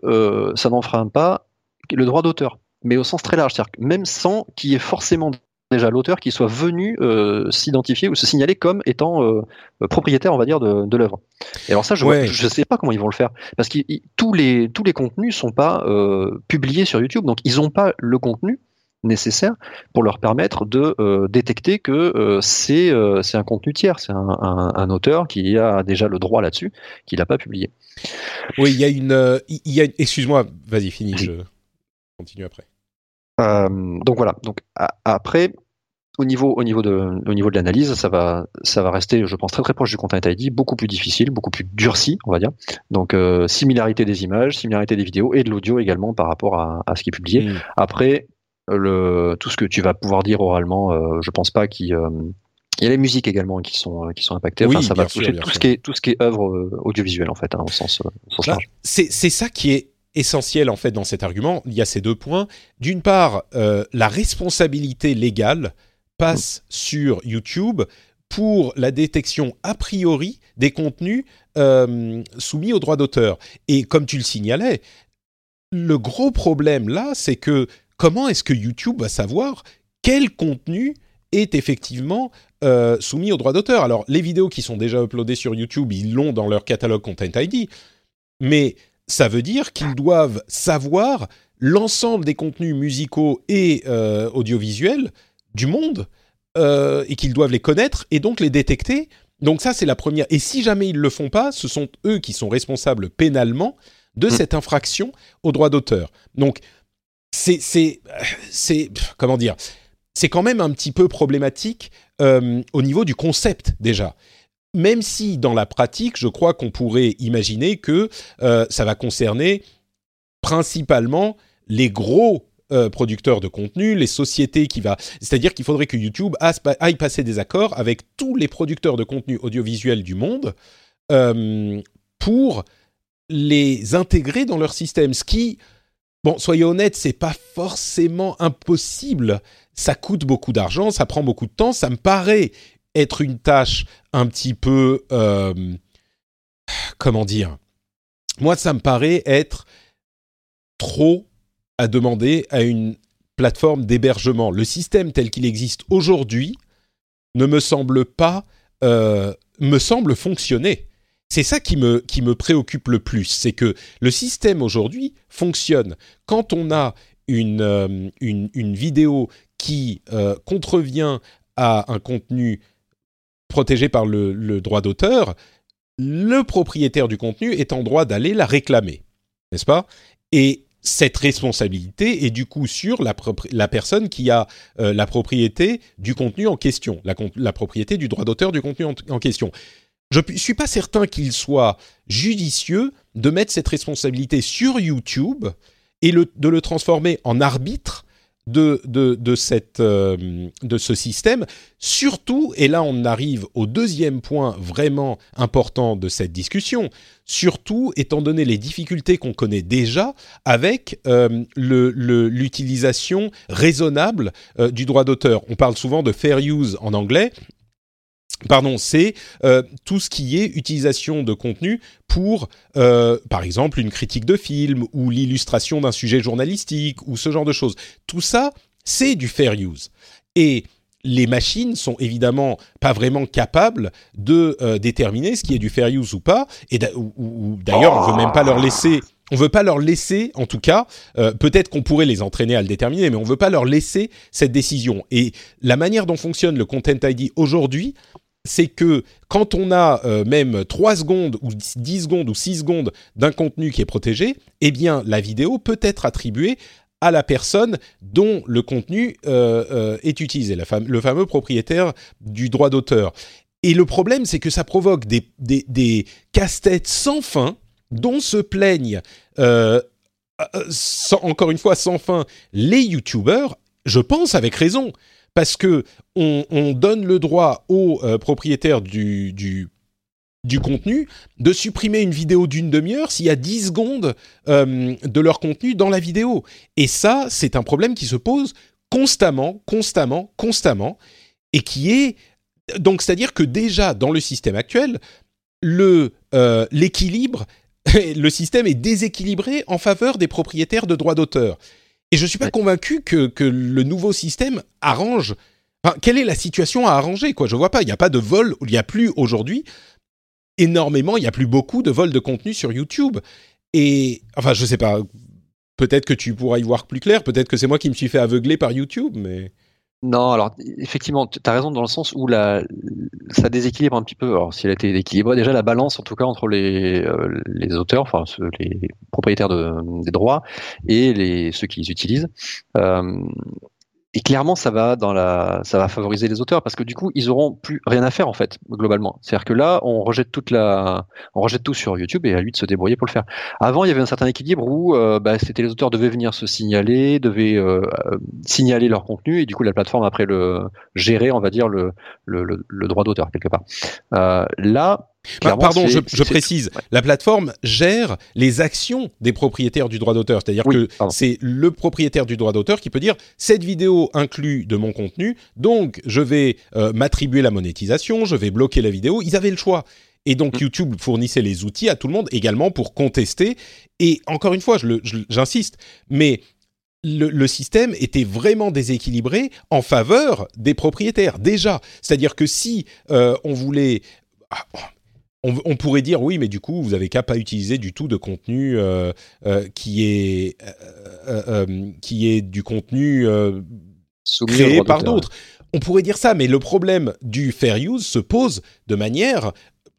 ça n'enfreint pas le droit d'auteur, mais au sens très large, c'est-à-dire même sans qu'il y ait forcément déjà l'auteur qui soit venu euh, s'identifier ou se signaler comme étant euh, propriétaire, on va dire, de, de l'œuvre. Et alors ça, je ne sais pas comment ils vont le faire, parce que tous les tous les contenus sont pas euh, publiés sur YouTube, donc ils n'ont pas le contenu nécessaire pour leur permettre de euh, détecter que euh, c'est euh, c'est un contenu tiers, c'est un, un, un, auteur qui a déjà le droit là-dessus, qui l'a pas publié. Oui, il y a une, il y a, excuse-moi, vas-y, finis, je continue après. donc voilà, donc après. Au niveau, au niveau de, au niveau de l'analyse, ça va, ça va rester, je pense, très très proche du Content ID, beaucoup plus difficile, beaucoup plus durci, on va dire. Donc, similarité des images, similarité des vidéos et de l'audio également par rapport à, à ce qui est publié. Mm. Après, le, tout ce que tu vas pouvoir dire oralement, euh, je pense pas qu'il euh, il y a les musiques également qui sont qui sont impactées. Enfin, ça va toucher tout ce qui est tout ce qui est œuvre euh, audiovisuelle en fait, hein, au sens, au sens large. C'est c'est ça qui est essentiel en fait dans cet argument. Il y a ces deux points. D'une part, euh, la responsabilité légale passe mm. sur YouTube pour la détection a priori des contenus euh, soumis aux droits d'auteur. Et comme tu le signalais, le gros problème là, c'est que comment est-ce que YouTube va savoir quel contenu est effectivement euh, soumis aux droits d'auteur? Alors, les vidéos qui sont déjà uploadées sur YouTube, ils l'ont dans leur catalogue Content ID, mais ça veut dire qu'ils doivent savoir l'ensemble des contenus musicaux et euh, audiovisuels du monde euh, et qu'ils doivent les connaître et donc les détecter. Donc ça, c'est la première. Et si jamais ils ne le font pas, ce sont eux qui sont responsables pénalement de mmh. cette infraction aux droits d'auteur. Donc c'est c'est comment dire c'est quand même un petit peu problématique euh, au niveau du concept déjà. Même si dans la pratique, je crois qu'on pourrait imaginer que euh, ça va concerner principalement les gros euh, producteurs de contenu, les sociétés qui va, c'est-à-dire qu'il faudrait que YouTube aille passer des accords avec tous les producteurs de contenu audiovisuel du monde pour les intégrer dans leur système, ce qui Bon, soyez honnête, c'est pas forcément impossible. Ça coûte beaucoup d'argent, ça prend beaucoup de temps. Ça me paraît être une tâche un petit peu, euh, comment dire? Moi, ça me paraît être trop à demander à une plateforme d'hébergement. Le système tel qu'il existe aujourd'hui ne me semble pas, euh, me semble fonctionner c'est ça qui me, préoccupe le plus, c'est que le système aujourd'hui fonctionne. Quand on a une, euh, vidéo qui euh, contrevient à un contenu protégé par le, droit d'auteur, le propriétaire du contenu est en droit d'aller la réclamer, n'est-ce pas? Et cette responsabilité est du coup sur la, personne qui a euh, la propriété du contenu en question, la propriété du droit d'auteur du contenu en question je ne suis pas certain qu'il soit judicieux de mettre cette responsabilité sur YouTube et de le transformer en arbitre euh, de ce système. Surtout, et là on arrive au deuxième point vraiment important de cette discussion, surtout étant donné les difficultés qu'on connaît déjà avec euh, l'utilisation raisonnable euh, du droit d'auteur. On parle souvent de fair use en anglais, Pardon, c'est euh, tout ce qui est utilisation de contenu pour, euh, par exemple, une critique de film ou l'illustration d'un sujet journalistique ou ce genre de choses. Tout ça, c'est du fair use. Et les machines sont évidemment pas vraiment capables de euh, déterminer ce qui est du fair use ou pas. Et d'ailleurs, on veut même pas leur laisser. On veut pas leur laisser, en tout cas, peut-être qu'on pourrait les entraîner à le déterminer, mais on veut pas leur laisser cette décision. Et la manière dont fonctionne le Content ID aujourd'hui, c'est que quand on a euh, même 3 secondes ou 10 secondes ou 6 secondes d'un contenu qui est protégé, eh bien la vidéo peut être attribuée à la personne dont le contenu euh, euh, est utilisé, le fameux propriétaire du droit d'auteur. Et le problème, c'est que ça provoque des, des casse-têtes sans fin dont se plaignent, encore une fois sans fin, les YouTubers, je pense avec raison parce que on, donne le droit aux euh, propriétaires du, contenu de supprimer une vidéo d'une demi-heure s'il y a 10 secondes euh, de leur contenu dans la vidéo. Et ça, c'est un problème qui se pose constamment, constamment, constamment, et qui est... Donc, c'est-à-dire que déjà, dans le système actuel, euh, l'équilibre, le système est déséquilibré en faveur des propriétaires de droits d'auteur. Et je ne suis pas convaincu que, que, le nouveau système arrange Enfin, quelle est la situation à arranger quoi? Je vois pas. Il n'y a pas de vol. Il n'y a plus aujourd'hui énormément. Il n'y a plus beaucoup de vols de contenu sur YouTube. Et enfin, je sais pas. Peut-être que tu pourras y voir plus clair. Peut-être que c'est moi qui me suis fait aveugler par YouTube, mais. Non, alors effectivement, tu as raison dans le sens où la, ça déséquilibre un petit peu. Alors, si elle été équilibrée, déjà la balance, en tout cas, entre les, euh, les auteurs, enfin les propriétaires de, des droits et les, ceux qui les utilisent. Euh, et clairement, ça va dans la, ça va favoriser les auteurs parce que du coup, ils auront plus rien à faire en fait, globalement. C'est-à-dire que là, on rejette toute la, on rejette tout sur YouTube et à lui de se débrouiller pour le faire. Avant, il y avait un certain équilibre où euh, bah, c'était les auteurs devaient venir se signaler, devaient euh, euh, signaler leur contenu et du coup, la plateforme après le gérer, on va dire le, le, le, droit d'auteur quelque part. là, bah, pardon, je, je précise. La plateforme gère les actions des propriétaires du droit d'auteur. C'est-à-dire que c'est le propriétaire du droit d'auteur qui peut dire cette vidéo inclut de mon contenu, donc je vais euh, m'attribuer la monétisation, je vais bloquer la vidéo. Ils avaient le choix. Et donc mm. YouTube fournissait les outils à tout le monde également pour contester. Et encore une fois, j'insiste, mais le, le, système était vraiment déséquilibré en faveur des propriétaires déjà. C'est-à-dire que si euh, on voulait ah, on, pourrait dire oui, mais du coup, vous avez qu'à pas utiliser du tout de contenu euh, euh, qui est euh, qui est du contenu créé par d'autres. On pourrait dire ça, mais le problème du fair use se pose de manière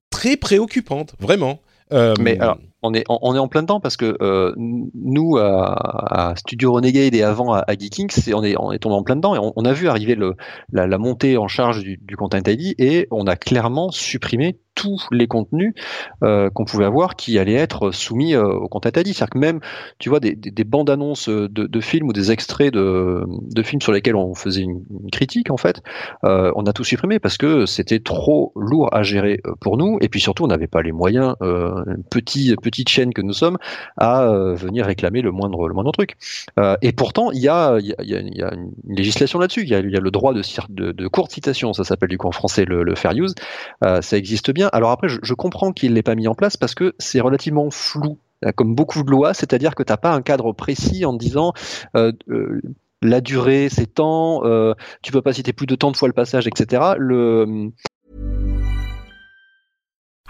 très préoccupante, vraiment. mais alors, on est, on est en plein dedans parce que nous, à, Studio Renegade et avant à, à Geekings, on est, on est tombé en plein dedans et on, a vu arriver le, la, montée en charge du, du Content ID et on a clairement supprimé tous les contenus euh, qu'on pouvait avoir qui allaient être soumis euh, au Content ID. C'est-à-dire que même, tu vois, des, des, bandes annonces de, de, films ou des extraits de, de, films sur lesquels on faisait une, critique, en fait, euh, on a tout supprimé parce que c'était trop lourd à gérer euh, pour nous. Et puis surtout, on n'avait pas les moyens, euh, petit, petite chaîne que nous sommes, à euh, venir réclamer le moindre, le moindre truc. et pourtant, il y a, y, y a, une législation là-dessus. Il y a, le droit de, de, de courte citation, ça s'appelle du coup en français le, fair use. ça existe bien alors après, je, comprends qu'il ne l'ait pas mis en place parce que c'est relativement flou comme beaucoup de lois, c'est-à-dire que tu n'as pas un cadre précis en disant euh, euh, la durée, c'est temps, euh, tu peux pas citer plus de temps de fois le passage, etc. Le...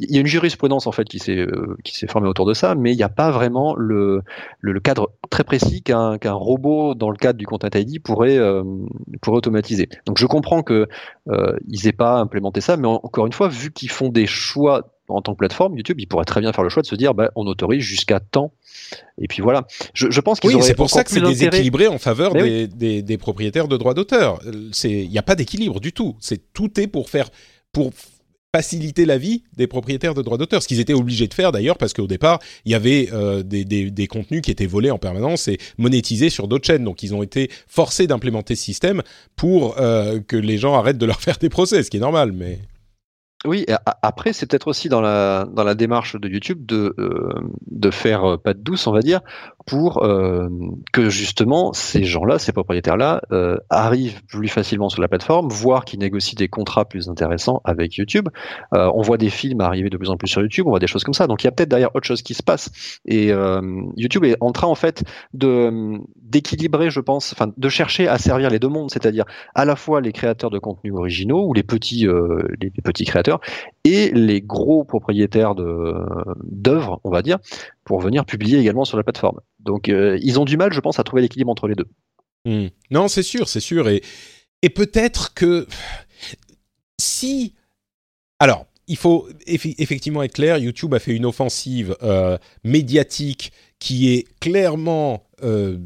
Il y a une jurisprudence en fait qui s'est euh, qui s'est formée autour de ça, mais il n'y a pas vraiment le, le, le cadre très précis qu'un qu'un robot dans le cadre du Content ID pourrait euh, pourrait automatiser. Donc je comprends que euh, ils aient pas implémenté ça, mais encore une fois, vu qu'ils font des choix en tant que plateforme, YouTube, ils pourraient très bien faire le choix de se dire, bah, on autorise jusqu'à temps. Et puis voilà. Je, je pense qu'ils oui, c'est pour ça que c'est déséquilibré en faveur des, des, des, propriétaires de droits d'auteur. Il n'y a pas d'équilibre du tout. C'est tout est pour faire pour faciliter la vie des propriétaires de droits d'auteur, ce qu'ils étaient obligés de faire d'ailleurs parce qu'au départ il y avait euh, des, contenus qui étaient volés en permanence et monétisés sur d'autres chaînes, donc ils ont été forcés d'implémenter ce système pour euh, que les gens arrêtent de leur faire des procès, ce qui est normal, mais oui, après, c'est peut-être aussi dans la, dans la démarche de YouTube de, euh, de faire euh, pas de douce, on va dire, pour euh, que justement ces gens-là, ces propriétaires-là, arrivent plus facilement sur la plateforme, voire qu'ils négocient des contrats plus intéressants avec YouTube. on voit des films arriver de plus en plus sur YouTube, on voit des choses comme ça. Donc il y a peut-être derrière autre chose qui se passe. Et YouTube est en train en fait de d'équilibrer, je pense, enfin de chercher à servir les deux mondes, c'est-à-dire à la fois les créateurs de contenus originaux ou les petits les petits créateurs et les gros propriétaires d'œuvres, on va dire, pour venir publier également sur la plateforme. Donc euh, ils ont du mal, je pense, à trouver l'équilibre entre les deux. Hmm. Non, c'est sûr, c'est sûr. Et, et peut-être que si... Alors, il faut effectivement être clair, YouTube a fait une offensive euh, médiatique qui est clairement... Euh,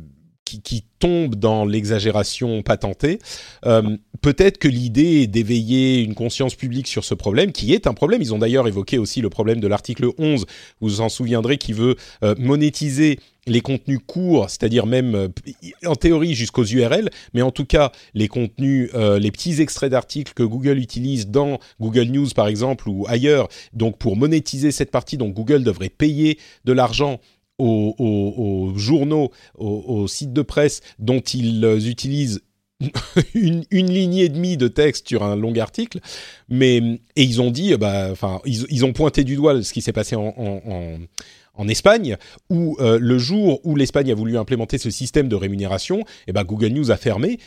qui, tombe dans l'exagération patentée. Euh, peut-être que l'idée est d'éveiller une conscience publique sur ce problème, qui est un problème. Ils ont d'ailleurs évoqué aussi le problème de l'article 11, vous vous en souviendrez, qui veut monétiser les contenus courts, c'est-à-dire même euh, en théorie jusqu'aux URL, mais en tout cas les contenus, euh, les petits extraits d'articles que Google utilise dans Google News par exemple ou ailleurs. Donc pour monétiser cette partie, donc Google devrait payer de l'argent aux, journaux, aux, sites de presse dont ils utilisent une, lignée et demie de texte sur un long article, mais et ils ont dit, bah, enfin, ils, ont pointé du doigt ce qui s'est passé en, en Espagne, où euh, le jour où l'Espagne a voulu implémenter ce système de rémunération, eh ben Google News a fermé.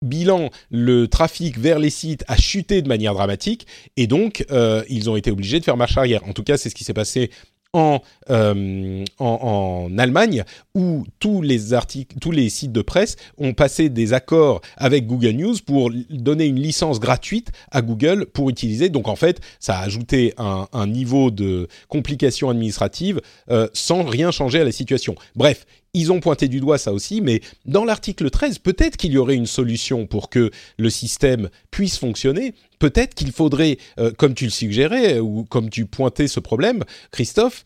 Bilan, le trafic vers les sites a chuté de manière dramatique et donc euh, ils ont été obligés de faire marche arrière. En tout cas, c'est ce qui s'est passé euh, en, en, Allemagne où tous les articles, tous les sites de presse ont passé des accords avec Google News pour donner une licence gratuite à Google pour utiliser. Donc en fait, ça a ajouté un, un niveau de complication administrative euh, sans rien changer à la situation. Bref, ils ont pointé du doigt ça aussi, mais dans l'article 13, peut-être qu'il y aurait une solution pour que le système puisse fonctionner. Peut-être qu'il faudrait, euh, comme tu le suggérais, ou comme tu pointais ce problème, Christophe,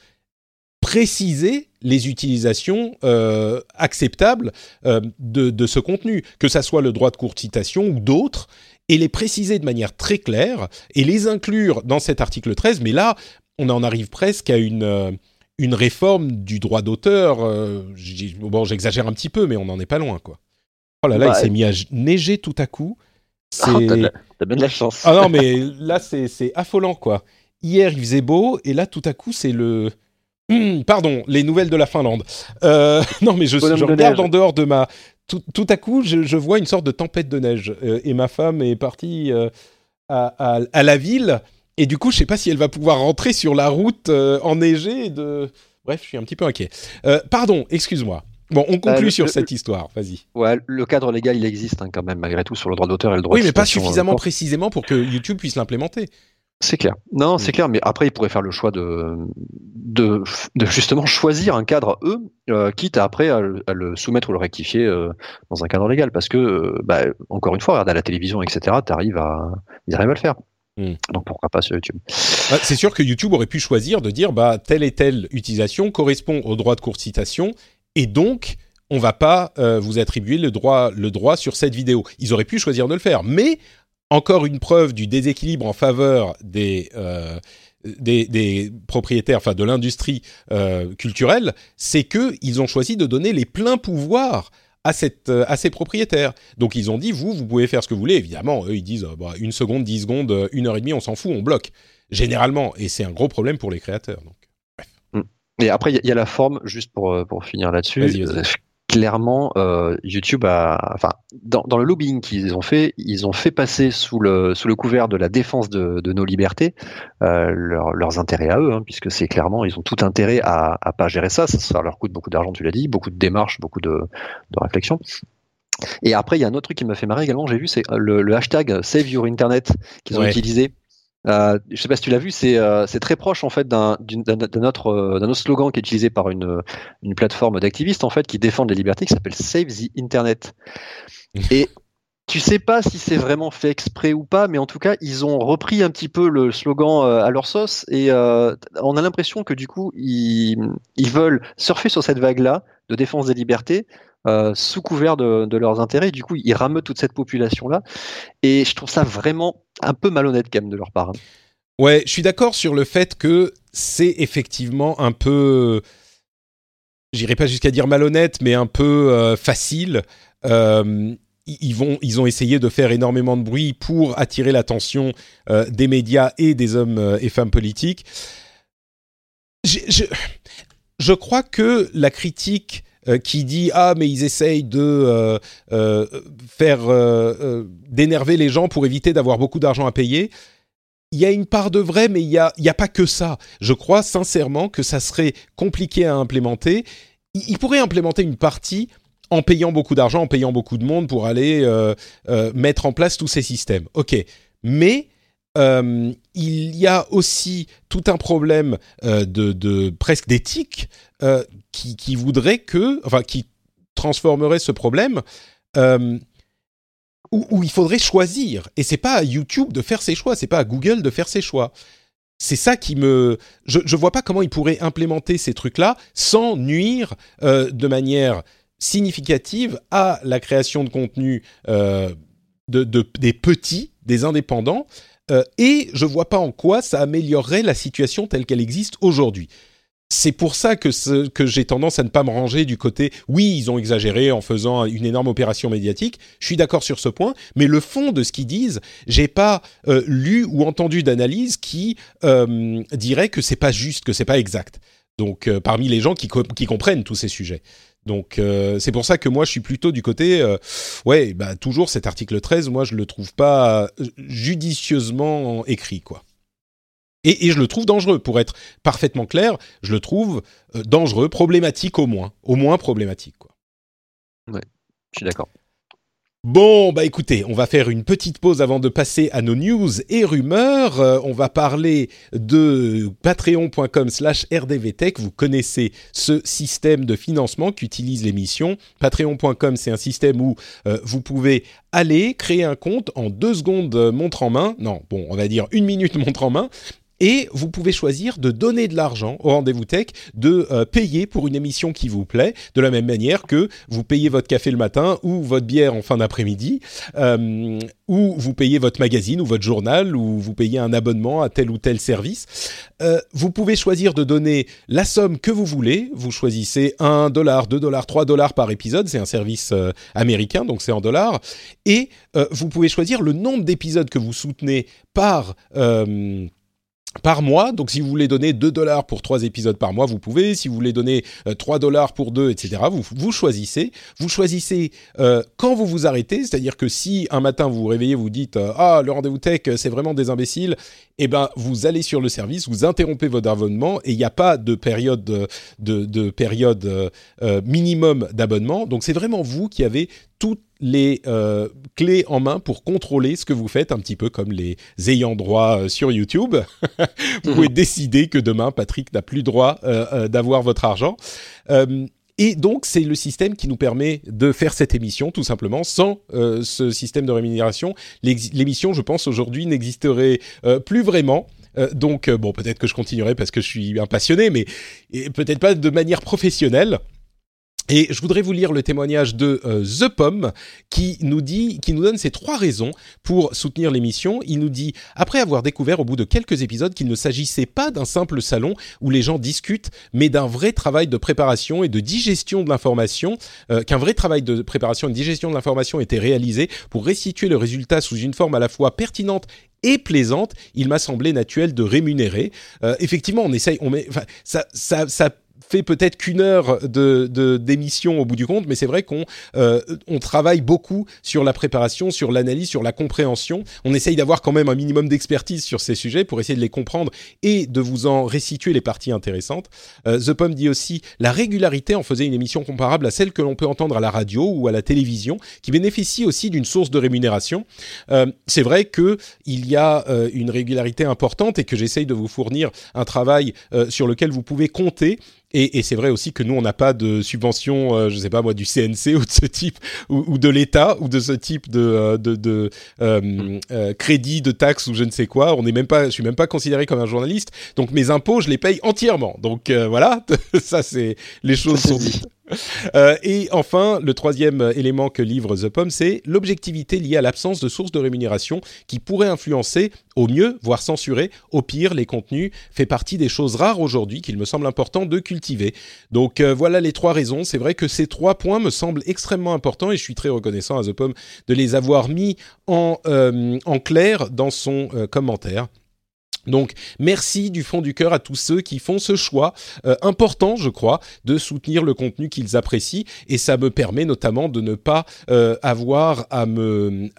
préciser les utilisations euh, acceptables euh, de, ce contenu, que ça soit le droit de courte citation ou d'autres, et les préciser de manière très claire et les inclure dans cet article 13. Mais là, on en arrive presque à une une réforme du droit d'auteur. Euh, bon, j'exagère un petit peu, mais on n'en est pas loin, quoi. Oh là là, il bah, s'est mis à neiger tout à coup. Oh, t'as bien de la chance. Ah non, mais là, c'est affolant, quoi. Hier, il faisait beau, et là, tout à coup, c'est le... Hum, pardon, les nouvelles de la Finlande. Euh, non, mais je, je regarde en dehors de ma... Tout, tout à coup, je, vois une sorte de tempête de neige, euh, et ma femme est partie à, à, à, la ville et du coup, je sais pas si elle va pouvoir rentrer sur la route euh, enneigée de. Bref, je suis un petit peu inquiet. Euh, pardon, excuse-moi. Bon, on conclut euh, sur cette histoire. Vas-y. Ouais, le cadre légal, il existe hein, quand même, malgré tout, sur le droit d'auteur et le droit. Oui, mais pas suffisamment précisément pour que YouTube puisse l'implémenter. C'est clair. Non, c'est mm. clair, mais après, ils pourraient faire le choix de, de, justement choisir un cadre, eux, quitte à après à, le soumettre ou le rectifier dans un cadre légal. Parce que, bah, encore une fois, regarde à la télévision, etc., arrives à, ils arrivent à le faire. Hmm. Donc pourquoi pas sur YouTube bah, C'est sûr que YouTube aurait pu choisir de dire bah telle et telle utilisation correspond au droit de courte citation et donc on va pas euh, vous attribuer le droit sur cette vidéo. Ils auraient pu choisir de le faire, mais encore une preuve du déséquilibre en faveur des euh, des, propriétaires, enfin de l'industrie euh, culturelle, c'est que ils ont choisi de donner les pleins pouvoirs à, cette, à ces propriétaires. Donc ils ont dit, vous, vous pouvez faire ce que vous voulez. Évidemment, eux, ils disent, bah, une seconde, dix secondes, une heure et demie, on s'en fout, on bloque. Généralement, et c'est un gros problème pour les créateurs. Et après, il y, a la forme, juste pour, pour finir là-dessus clairement, euh, YouTube a, enfin, dans, dans le lobbying qu'ils ont fait, ils ont fait passer sous le sous le couvert de la défense de, de nos libertés euh, leurs intérêts à eux, hein, puisque c'est clairement, ils ont tout intérêt à, à pas gérer ça. Ça, leur coûte beaucoup d'argent, tu l'as dit, beaucoup de démarches, beaucoup de, de réflexion. Et après, il y a un autre truc qui m'a fait marrer également, j'ai vu, c'est le, le, hashtag Save Your Internet qu'ils ont utilisé euh, je sais pas si tu l'as vu, c'est euh, très proche en fait d'un autre, euh, autre slogan qui est utilisé par une, une plateforme d'activistes en fait qui défendent les libertés qui s'appelle Save the Internet. Et tu sais pas si c'est vraiment fait exprès ou pas, mais en tout cas ils ont repris un petit peu le slogan euh, à leur sauce et on a l'impression que du coup ils, ils veulent surfer sur cette vague là de défense des libertés euh, sous couvert de, leurs intérêts. Du coup, ils rameutent toute cette population-là. Et je trouve ça vraiment un peu malhonnête quand même de leur part. Hein. Ouais, je suis d'accord sur le fait que c'est effectivement un peu, j'irai pas jusqu'à dire malhonnête, mais un peu euh, facile. Euh, ils, vont, ils ont essayé de faire énormément de bruit pour attirer l'attention des médias et des hommes et femmes politiques. Je, je, crois que la critique euh, qui dit ah mais ils essayent de euh, euh, faire d'énerver les gens pour éviter d'avoir beaucoup d'argent à payer. Il y a une part de vrai, mais il n'y a, a pas que ça. Je crois sincèrement que ça serait compliqué à implémenter. Ils pourraient implémenter une partie en payant beaucoup d'argent, en payant beaucoup de monde pour aller mettre en place tous ces systèmes. Ok, mais il y a aussi tout un problème de, presque d'éthique qui, qui, voudrait que, enfin, qui transformerait ce problème où, il faudrait choisir. Et c'est pas à YouTube de faire ses choix, c'est pas à Google de faire ses choix. C'est ça qui me. Je ne vois pas comment ils pourraient implémenter ces trucs-là sans nuire euh, de manière significative à la création de contenu euh, de, des petits, des indépendants. Euh, et je vois pas en quoi ça améliorerait la situation telle qu'elle existe aujourd'hui c'est pour ça que, j'ai tendance à ne pas me ranger du côté oui, ils ont exagéré en faisant une énorme opération médiatique. Je suis d'accord sur ce point, mais le fond de ce qu'ils disent, j'ai pas euh, lu ou entendu d'analyse qui euh, dirait que c'est pas juste, que c'est pas exact. Donc parmi les gens qui comprennent tous ces sujets. Donc c'est pour ça que moi je suis plutôt du côté ouais, bah toujours cet article 13, moi je le trouve pas judicieusement écrit quoi. Et, je le trouve dangereux, pour être parfaitement clair, je le trouve euh, dangereux, problématique au moins, au moins problématique. Quoi. Ouais, je suis d'accord. Bon, bah écoutez, on va faire une petite pause avant de passer à nos news et rumeurs. Euh, on va parler de patreon.com slash rdvtech. Vous connaissez ce système de financement qu'utilise l'émission. Patreon.com, c'est un système où euh, vous pouvez aller créer un compte en deux secondes montre en main. Non, bon, on va dire une minute montre en main et vous pouvez choisir de donner de l'argent au rendez-vous tech, de euh, payer pour une émission qui vous plaît, de la même manière que vous payez votre café le matin ou votre bière en fin d'après-midi, euh, ou vous payez votre magazine ou votre journal, ou vous payez un abonnement à tel ou tel service. Euh, vous pouvez choisir de donner la somme que vous voulez. Vous choisissez 1 dollar, 2 dollars, 3 dollars par épisode. C'est un service américain, donc c'est en dollars. Et vous pouvez choisir le nombre d'épisodes que vous soutenez par par mois. Donc, si vous voulez donner 2 dollars pour 3 épisodes par mois, vous pouvez. Si vous voulez donner 3 euh, dollars pour 2, etc., vous, vous choisissez. Vous choisissez euh, quand vous vous arrêtez. C'est-à-dire que si un matin vous vous réveillez, vous dites euh, Ah, le rendez-vous tech, c'est vraiment des imbéciles, eh ben, vous allez sur le service, vous interrompez votre abonnement et il n'y a pas de période, de, de, période minimum d'abonnement. Donc, c'est vraiment vous qui avez toutes les euh, clés en main pour contrôler ce que vous faites, un petit peu comme les ayants droit euh, sur YouTube. vous pouvez mhm. décider que demain, Patrick n'a plus droit euh, d'avoir votre argent. et donc, c'est le système qui nous permet de faire cette émission, tout simplement. Sans ce système de rémunération, l'émission, je pense, aujourd'hui n'existerait plus vraiment. donc, bon, peut-être que je continuerai parce que je suis un passionné, mais peut-être pas de manière professionnelle. Et je voudrais vous lire le témoignage de euh, The Pomme qui nous dit, qui nous donne ces trois raisons pour soutenir l'émission. Il nous dit après avoir découvert au bout de quelques épisodes qu'il ne s'agissait pas d'un simple salon où les gens discutent, mais d'un vrai travail de préparation et de digestion de l'information, euh, qu'un vrai travail de préparation et de digestion de l'information était réalisé pour restituer le résultat sous une forme à la fois pertinente et plaisante, il m'a semblé naturel de rémunérer. Euh, effectivement, on essaye, on met, ça, ça, ça fait peut-être qu'une heure de d'émission au bout du compte, mais c'est vrai qu'on euh, on travaille beaucoup sur la préparation, sur l'analyse, sur la compréhension. On essaye d'avoir quand même un minimum d'expertise sur ces sujets pour essayer de les comprendre et de vous en restituer les parties intéressantes. Euh, The Pomme dit aussi la régularité en faisait une émission comparable à celle que l'on peut entendre à la radio ou à la télévision, qui bénéficie aussi d'une source de rémunération. Euh, c'est vrai que il y a euh, une régularité importante et que j'essaye de vous fournir un travail euh, sur lequel vous pouvez compter et, c'est vrai aussi que nous, on n'a pas de subvention, euh, je sais pas moi, du CNC ou de ce type, ou, de l'État, ou de ce type de, euh, de, euh, euh, crédit, de taxes ou je ne sais quoi. On n'est même pas, je suis même pas considéré comme un journaliste. Donc mes impôts, je les paye entièrement. Donc voilà, ça c'est les choses sont dites. Euh, et enfin, le troisième élément que livre The Pomme, c'est l'objectivité liée à l'absence de sources de rémunération qui pourrait influencer au mieux, voire censurer, au pire, les contenus, fait partie des choses rares aujourd'hui qu'il me semble important de cultiver. Donc euh, voilà les trois raisons. C'est vrai que ces trois points me semblent extrêmement importants et je suis très reconnaissant à The Pomme de les avoir mis en, euh, en clair dans son commentaire. Donc merci du fond du cœur à tous ceux qui font ce choix euh, important, je crois, de soutenir le contenu qu'ils apprécient et ça me permet notamment de ne pas euh, avoir à me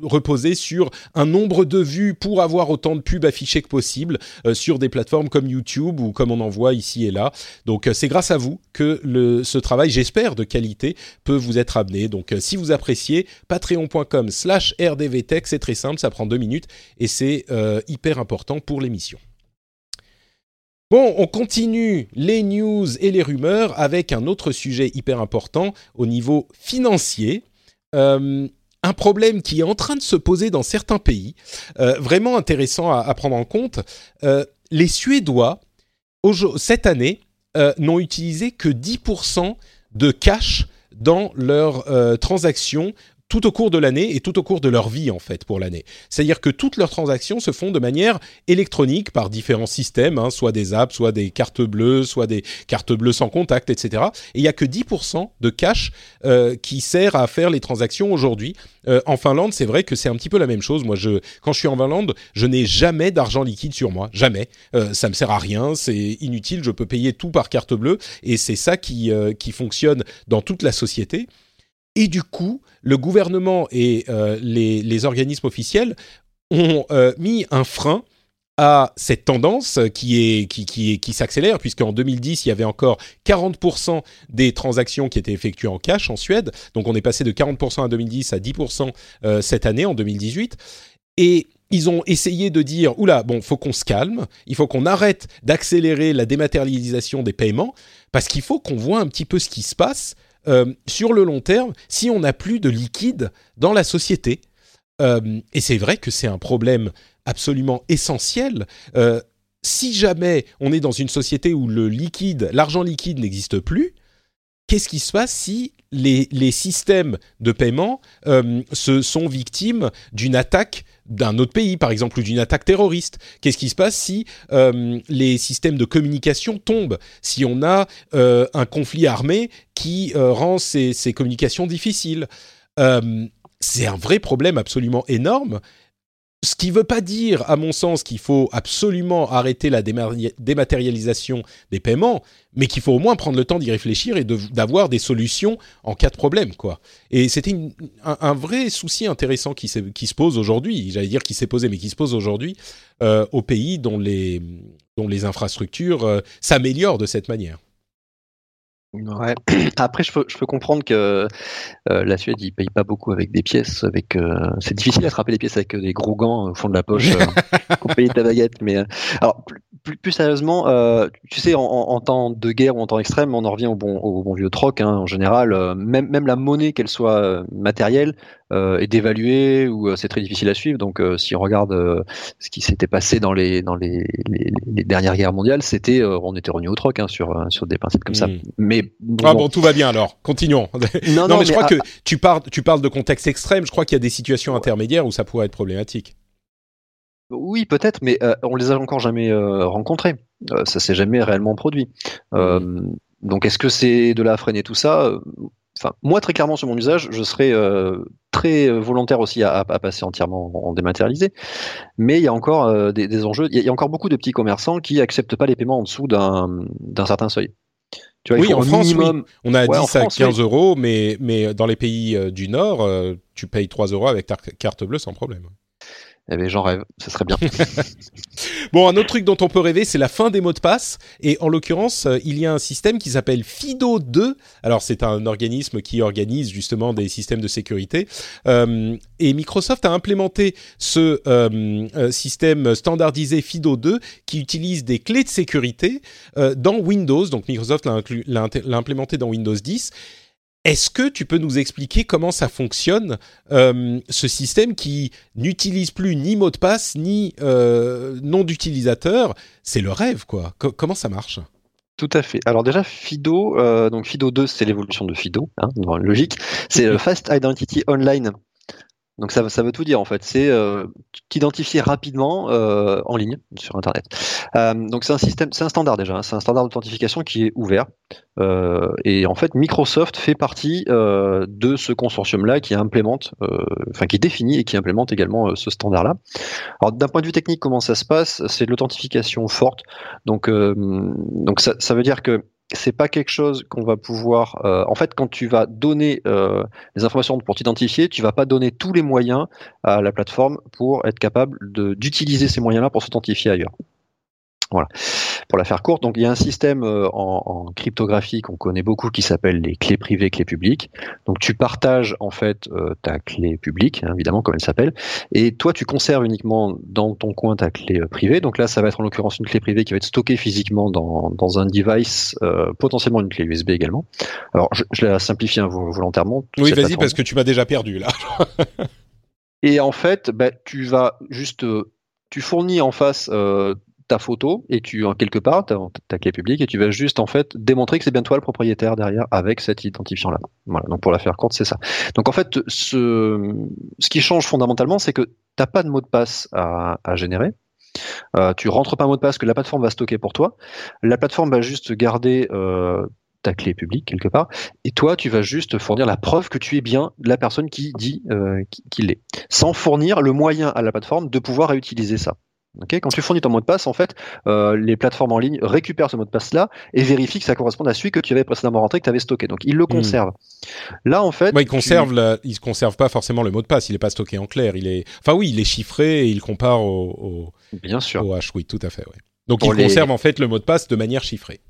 reposer sur un nombre de vues pour avoir autant de pubs affichées que possible euh, sur des plateformes comme YouTube ou comme on en voit ici et là. Donc c'est grâce à vous que ce travail, j'espère de qualité, peut vous être amené. Donc si vous appréciez, patreon.com/rdvtech, c'est très simple, ça prend deux minutes et c'est hyper important pour l'émission. Bon, on continue les news et les rumeurs avec un autre sujet hyper important au niveau financier. Euh, un problème qui est en train de se poser dans certains pays, euh, vraiment intéressant à, prendre en compte. Euh, les Suédois, cette année, n'ont utilisé que 10% de cash dans leurs transactions tout au cours de l'année et tout au cours de leur vie en fait pour l'année. C'est-à-dire que toutes leurs transactions se font de manière électronique par différents systèmes, hein, soit des apps, soit des cartes bleues, soit des cartes bleues sans contact, etc. Et il n'y a que 10% de cash euh, qui sert à faire les transactions aujourd'hui. Euh, en Finlande, c'est vrai que c'est un petit peu la même chose. Moi, je, quand je suis en Finlande, je n'ai jamais d'argent liquide sur moi, jamais. Euh, ça me sert à rien, c'est inutile. Je peux payer tout par carte bleue et c'est ça qui euh, qui fonctionne dans toute la société. Et du coup, le gouvernement et euh, les, organismes officiels ont euh, mis un frein à cette tendance qui est qui qui, qui s'accélère puisqu'en 2010 il y avait encore 40% des transactions qui étaient effectuées en cash en Suède. Donc on est passé de 40% en 2010 à 10% euh, cette année en 2018 et ils ont essayé de dire oula bon faut qu'on se calme il faut qu'on arrête d'accélérer la dématérialisation des paiements parce qu'il faut qu'on voit un petit peu ce qui se passe euh, sur le long terme si on n'a plus de liquide dans la société. Euh, et c'est vrai que c'est un problème absolument essentiel. Euh, si jamais on est dans une société où le liquide, l'argent liquide n'existe plus, qu'est-ce qui se passe si les, les systèmes de paiement se sont victimes d'une attaque d'un autre pays, par exemple, ou d'une attaque terroriste. Qu'est-ce qui se passe si euh, les systèmes de communication tombent Si on a euh, un conflit armé qui euh, rend ces, ces, communications difficiles? C'est un vrai problème absolument énorme ce qui ne veut pas dire, à mon sens, qu'il faut absolument arrêter la dématérialisation des paiements, mais qu'il faut au moins prendre le temps d'y réfléchir et d'avoir des solutions en cas de problème, quoi. Et c'était un, vrai souci intéressant qui, se pose aujourd'hui, j'allais dire qui s'est posé, mais qui se pose aujourd'hui euh, aux pays dont les, dont les infrastructures euh, s'améliorent de cette manière. Ouais. Après, je peux, je peux comprendre que euh, la Suède, ils payent pas beaucoup avec des pièces. Avec, euh, c'est difficile d'attraper les pièces avec des gros gants au fond de la poche euh, pour payer ta baguette. Mais alors, plus, plus sérieusement, tu sais, en, en, temps de guerre ou en temps extrême, on en revient au bon, au bon vieux troc. Hein, en général, même, même la monnaie, qu'elle soit matérielle, euh, est dévaluée ou euh, c'est très difficile à suivre. Donc, euh, si on regarde ce qui s'était passé dans les dans les, les, dernières guerres mondiales, c'était on était revenu au troc hein, sur sur des principes comme ça. Hmm. Mais ah bon, tout va bien alors. Continuons. Non, non, mais, je crois que tu parles tu parles de contexte extrême. Je crois qu'il y a des situations intermédiaires où ça pourrait être problématique. Oui, peut-être, mais on les a encore jamais rencontrés. ça s'est jamais réellement produit. Hmm. donc, est-ce que c'est de la freiner tout ça? Enfin, moi, très clairement, sur mon usage, je serais euh, très volontaire aussi à, passer entièrement en, dématérialisé. Mais il y a encore euh, des, enjeux. Il y, a encore beaucoup de petits commerçants qui acceptent pas les paiements en dessous d'un certain seuil. Tu vois, oui, en France, on a 10 à 15 euros, mais, mais dans les pays euh, du Nord, tu payes 3 euros avec ta carte bleue sans problème. Eh bien, j'en rêve, ce serait bien. bon, un autre truc dont on peut rêver, c'est la fin des mots de passe. Et en l'occurrence, euh, il y a un système qui s'appelle FIDO2. Alors, c'est un organisme qui organise justement des systèmes de sécurité. Euh, et Microsoft a implémenté ce euh, système standardisé FIDO2 qui utilise des clés de sécurité dans Windows. Donc, Microsoft l'a implémenté dans Windows 10 est-ce que tu peux nous expliquer comment ça fonctionne, euh, ce système qui n'utilise plus ni mot de passe, ni euh, nom d'utilisateur? C'est le rêve, quoi. comment ça marche? Tout à fait. Alors déjà, FIDO, euh, donc FIDO 2, c'est l'évolution de FIDO, hein, logique. C'est le Fast Identity Online Donc ça, ça veut tout dire en fait. C'est euh, t'identifier rapidement euh, en ligne sur Internet. Euh, donc c'est un système, c'est un standard déjà. Hein. c'est un standard d'authentification qui est ouvert. Euh, et en fait, Microsoft fait partie euh, de ce consortium-là qui implémente, euh, enfin qui définit et qui implémente également ce standard-là. Alors d'un point de vue technique, comment ça se passe? C'est de l'authentification forte. Donc, donc ça, ça veut dire que c'est pas quelque chose qu'on va pouvoir. Euh, en fait, quand tu vas donner euh, les informations pour t'identifier, tu vas pas donner tous les moyens à la plateforme pour être capable d'utiliser ces moyens-là pour s'authentifier ailleurs. Voilà. Pour la faire courte, donc il y a un système euh, en, cryptographie qu'on connaît beaucoup qui s'appelle les clés privées, clés publiques. Donc tu partages en fait euh, ta clé publique, hein, évidemment comme elle s'appelle, et toi tu conserves uniquement dans ton coin ta clé euh, privée. Donc là, ça va être en l'occurrence une clé privée qui va être stockée physiquement dans, dans un device, potentiellement une clé USB également. Alors je, je la simplifie hein, volontairement. Oui, vas-y parce que tu m'as déjà perdu là. et en fait, bah, tu vas juste tu fournis en face euh, photo et tu en quelque part ta, clé publique et tu vas juste en fait démontrer que c'est bien toi le propriétaire derrière avec cet identifiant là. Voilà. Donc pour la faire courte, c'est ça. Donc en fait, ce, ce qui change fondamentalement, c'est que t'as pas de mot de passe à, générer. Euh, tu rentres pas un mot de passe que la plateforme va stocker pour toi. La plateforme va juste garder euh, ta clé publique quelque part, et toi tu vas juste fournir la preuve que tu es bien la personne qui dit euh, qu'il l'est, sans fournir le moyen à la plateforme de pouvoir réutiliser ça. Quand tu fournis ton mot de passe, en fait, euh, les plateformes en ligne récupèrent ce mot de passe-là et vérifient que ça correspond à celui que tu avais précédemment rentré, que tu avais stocké. Donc, ils le hmm. conservent. Là, en fait, ouais, ils conservent, ils conservent pas forcément le mot de passe. Il est pas stocké en clair. Il est, enfin oui, il est chiffré et il compare au, bien sûr, au hash. Oui, tout à fait. Ouais. Donc, ils conservent en fait le mot de passe de manière chiffrée.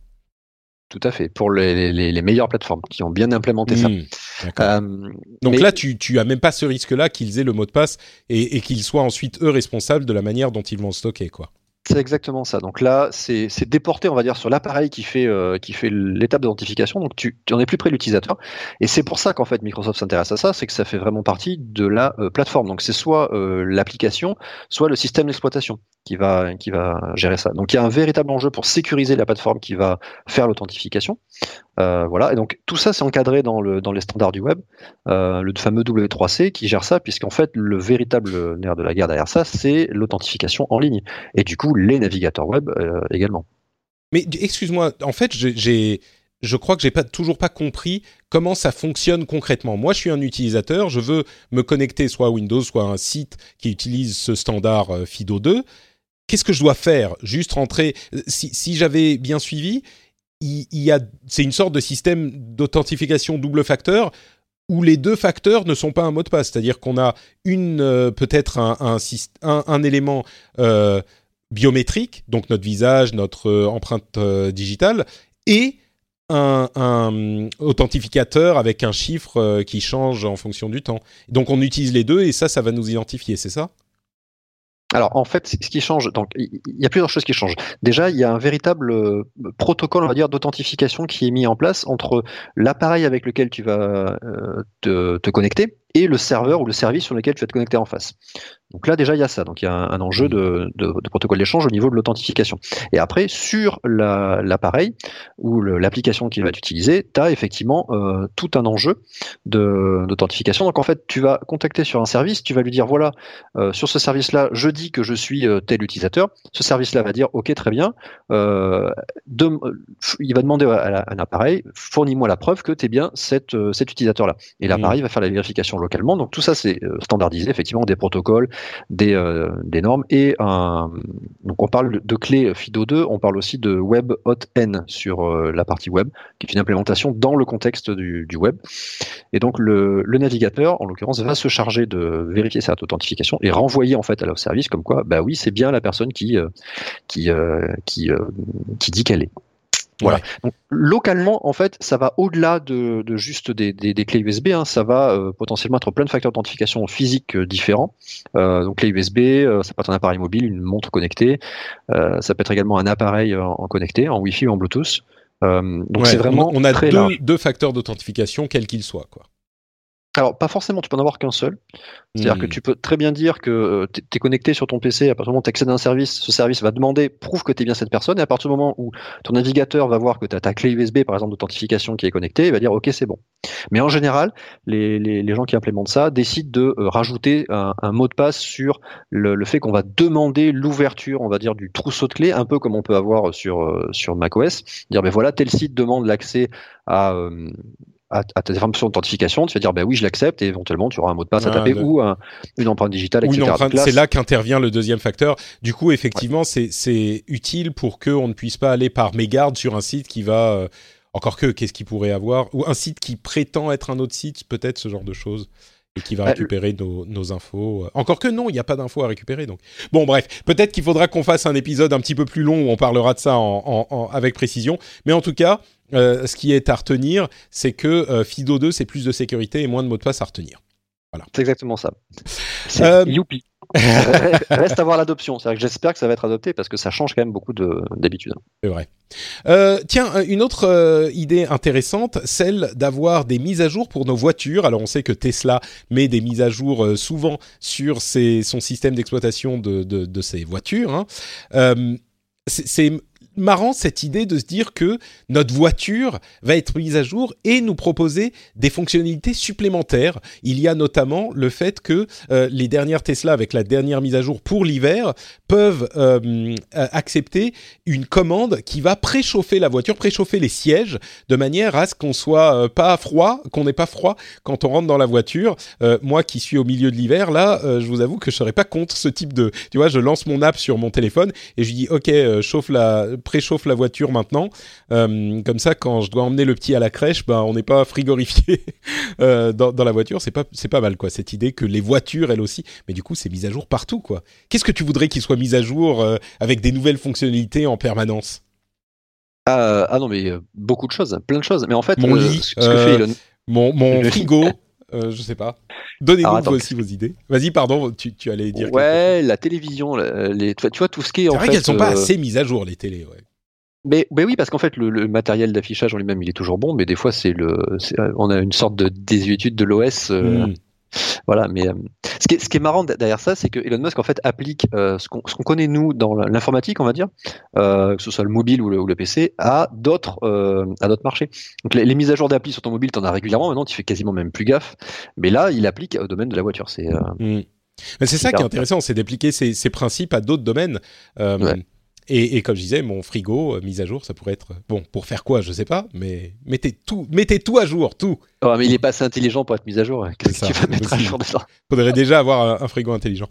Tout à fait, pour les, meilleures plateformes qui ont bien implémenté ça. Euh, Donc là, tu, tu as même pas ce risque-là qu'ils aient le mot de passe et, et qu'ils soient ensuite eux responsables de la manière dont ils vont stocker, quoi. C'est exactement ça. Donc là, c'est déporté, on va dire, sur l'appareil qui fait, euh, qui fait l'étape d'identification. Donc tu, tu en es plus près de l'utilisateur. Et c'est pour ça qu'en fait Microsoft s'intéresse à ça, c'est que ça fait vraiment partie de la euh, plateforme. Donc c'est soit euh, l'application, soit le système d'exploitation qui va, qui va gérer ça. Donc il y a un véritable enjeu pour sécuriser la plateforme qui va faire l'authentification. Euh, voilà. Et donc tout ça, c'est encadré dans, le, dans les standards du web, euh, le fameux W3C qui gère ça, puisqu'en fait, le véritable nerf de la guerre derrière ça, c'est l'authentification en ligne. Et du coup, les navigateurs web euh, également. Mais excuse-moi, en fait, j'ai je crois que j'ai pas toujours pas compris comment ça fonctionne concrètement. Moi, je suis un utilisateur, je veux me connecter soit à Windows, soit à un site qui utilise ce standard FIDO2. Qu'est-ce que je dois faire? Juste rentrer. Si j'avais bien suivi, il, y a, c'est une sorte de système d'authentification double facteur où les deux facteurs ne sont pas un mot de passe. C'est-à-dire qu'on a une euh, peut-être un, élément euh, biométrique, donc notre visage, notre euh, empreinte digitale, et un, un, authentificateur avec un chiffre qui change en fonction du temps. Donc on utilise les deux et ça, ça va nous identifier, c'est ça? Alors en fait, ce qui change, donc il y a plusieurs choses qui changent. Déjà, il y a un véritable euh, protocole, on va dire, d'authentification qui est mis en place entre l'appareil avec lequel tu vas euh, te, te, connecter et le serveur ou le service sur lequel tu vas te connecter en face. Donc là déjà il y a ça, donc il y a un, enjeu de, de, de protocole d'échange au niveau de l'authentification. Et après sur l'appareil ou l'application qui va être utilisée, tu as effectivement euh, tout un enjeu d'authentification. Donc en fait tu vas contacter sur un service, tu vas lui dire voilà euh, sur ce service-là je dis que je suis euh, tel utilisateur. Ce service-là va dire ok très bien, euh, de, il va demander à, un appareil fournis-moi la preuve que tu es bien cet, cet utilisateur-là. Et l'appareil va faire la vérification localement. Donc tout ça c'est standardisé effectivement des protocoles des, euh, des normes et un, donc on parle de clé FIDO 2, on parle aussi de Web Hot N sur euh, la partie web, qui est une implémentation dans le contexte du, web. Et donc le, navigateur, en l'occurrence, va se charger de vérifier cette authentification et renvoyer en fait à leur service comme quoi, bah oui, c'est bien la personne euh, qui qui, qui dit qu'elle est. Voilà. Donc, localement, en fait, ça va au-delà de, de, juste des, des, des, clés USB. Hein. Ça va euh, potentiellement être plein de facteurs d'authentification physiques euh, différents. Euh, donc, clé USB, euh, ça peut être un appareil mobile, une montre connectée. ça peut être également un appareil en, connecté, en Wi-Fi ou en Bluetooth. donc, c'est vraiment on a deux, deux, facteurs d'authentification, quels qu'ils soient, quoi. Alors, pas forcément, tu peux en avoir qu'un seul. C'est-à-dire que hmm. tu peux très bien dire que euh, tu es connecté sur ton PC, à partir du moment où tu accèdes à un service, ce service va demander, prouve que tu es bien cette personne, et à partir du moment où ton navigateur va voir que tu as ta clé USB, par exemple, d'authentification qui est connectée, il va dire, OK, c'est bon. Mais en général, les, les, les gens qui implémentent ça décident de euh, rajouter un, un, mot de passe sur le, le fait qu'on va demander l'ouverture, on va dire, du trousseau de clés, un peu comme on peut avoir sur, euh, sur macOS. Dire, ben voilà, tel site demande l'accès à, euh, à, à tes fonctions d'authentification, tu vas dire ben oui je l'accepte et éventuellement tu auras un mot de passe à ah, taper ou un, une empreinte digitale, etc. C'est là qu'intervient le deuxième facteur. Du coup effectivement ouais. c'est utile pour qu'on ne puisse pas aller par mégarde sur un site qui va euh, encore que qu'est-ce qu'il pourrait avoir ou un site qui prétend être un autre site peut-être ce genre de choses et qui va récupérer nos, nos, infos. Encore que non, il n'y a pas d'infos à récupérer. Donc bon, bref, peut-être qu'il faudra qu'on fasse un épisode un petit peu plus long où on parlera de ça en, en, en, avec précision. Mais en tout cas, euh, ce qui est à retenir, c'est que euh, Fido 2, c'est plus de sécurité et moins de mots de passe à retenir. Voilà. C'est exactement ça. C'est euh, youpi. Reste à voir l'adoption. C'est-à-dire que j'espère que ça va être adopté parce que ça change quand même beaucoup d'habitude. C'est vrai. Euh, tiens, une autre euh, idée intéressante, celle d'avoir des mises à jour pour nos voitures. Alors on sait que Tesla met des mises à jour euh, souvent sur ses, son système d'exploitation de, de, de, ses voitures. Hein. C'est marrant cette idée de se dire que notre voiture va être mise à jour et nous proposer des fonctionnalités supplémentaires. Il y a notamment le fait que euh, les dernières Tesla avec la dernière mise à jour pour l'hiver peuvent euh, accepter une commande qui va préchauffer la voiture, préchauffer les sièges de manière à ce qu'on soit euh, pas froid, qu'on n'ait pas froid quand on rentre dans la voiture. Euh, moi qui suis au milieu de l'hiver là, euh, je vous avoue que je serais pas contre ce type de tu vois, je lance mon app sur mon téléphone et je dis OK, chauffe la préchauffe la voiture maintenant. Euh, comme ça, quand je dois emmener le petit à la crèche, ben, on n'est pas frigorifié euh, dans, dans, la voiture. C'est pas, c'est pas mal, quoi, cette idée que les voitures, elles aussi, mais du coup, c'est mis à jour partout, quoi. Qu'est-ce que tu voudrais qu'il soit mis à jour euh, avec des nouvelles fonctionnalités en permanence? Ah, ah, non, mais beaucoup de choses, plein de choses. Mais en fait, mon lit, ce que fait Elon... mon, mon frigo. Euh, je sais pas. Donnez-nous aussi vos idées. Vas-y, pardon, tu, tu, allais dire. Ouais, la télévision, les, tu vois tout ce qui est. C'est vrai qu'elles sont pas assez mises à jour les télés, ouais. Mais, mais oui, parce qu'en fait, le, le matériel d'affichage en lui-même, il est toujours bon, mais des fois, c'est le, on a une sorte de désuétude de l'OS. Euh, mm. Voilà, mais euh, ce, qui est, ce qui est marrant derrière ça, c'est que Elon Musk en fait applique euh, ce qu'on qu connaît nous dans l'informatique, on va dire, euh, que ce soit le mobile ou le, ou le PC, à d'autres euh, à d'autres marchés. Donc les, les, mises à jour d'appli sur ton mobile, t'en as régulièrement. Maintenant, tu fais quasiment même plus gaffe. Mais là, il applique au domaine de la voiture. C'est mm. Mais c'est ça qui est intéressant, c'est d'appliquer ces, ces, principes à d'autres domaines. Ouais. Et, et, comme je disais, mon frigo, euh, mise à jour, ça pourrait être bon pour faire quoi, je sais pas, mais mettez tout, mettez tout à jour, tout. Oh, mais il est pas assez intelligent pour être mis à jour. Qu'est-ce que tu vas mettre à jour de ça Faudrait déjà avoir un, un frigo intelligent.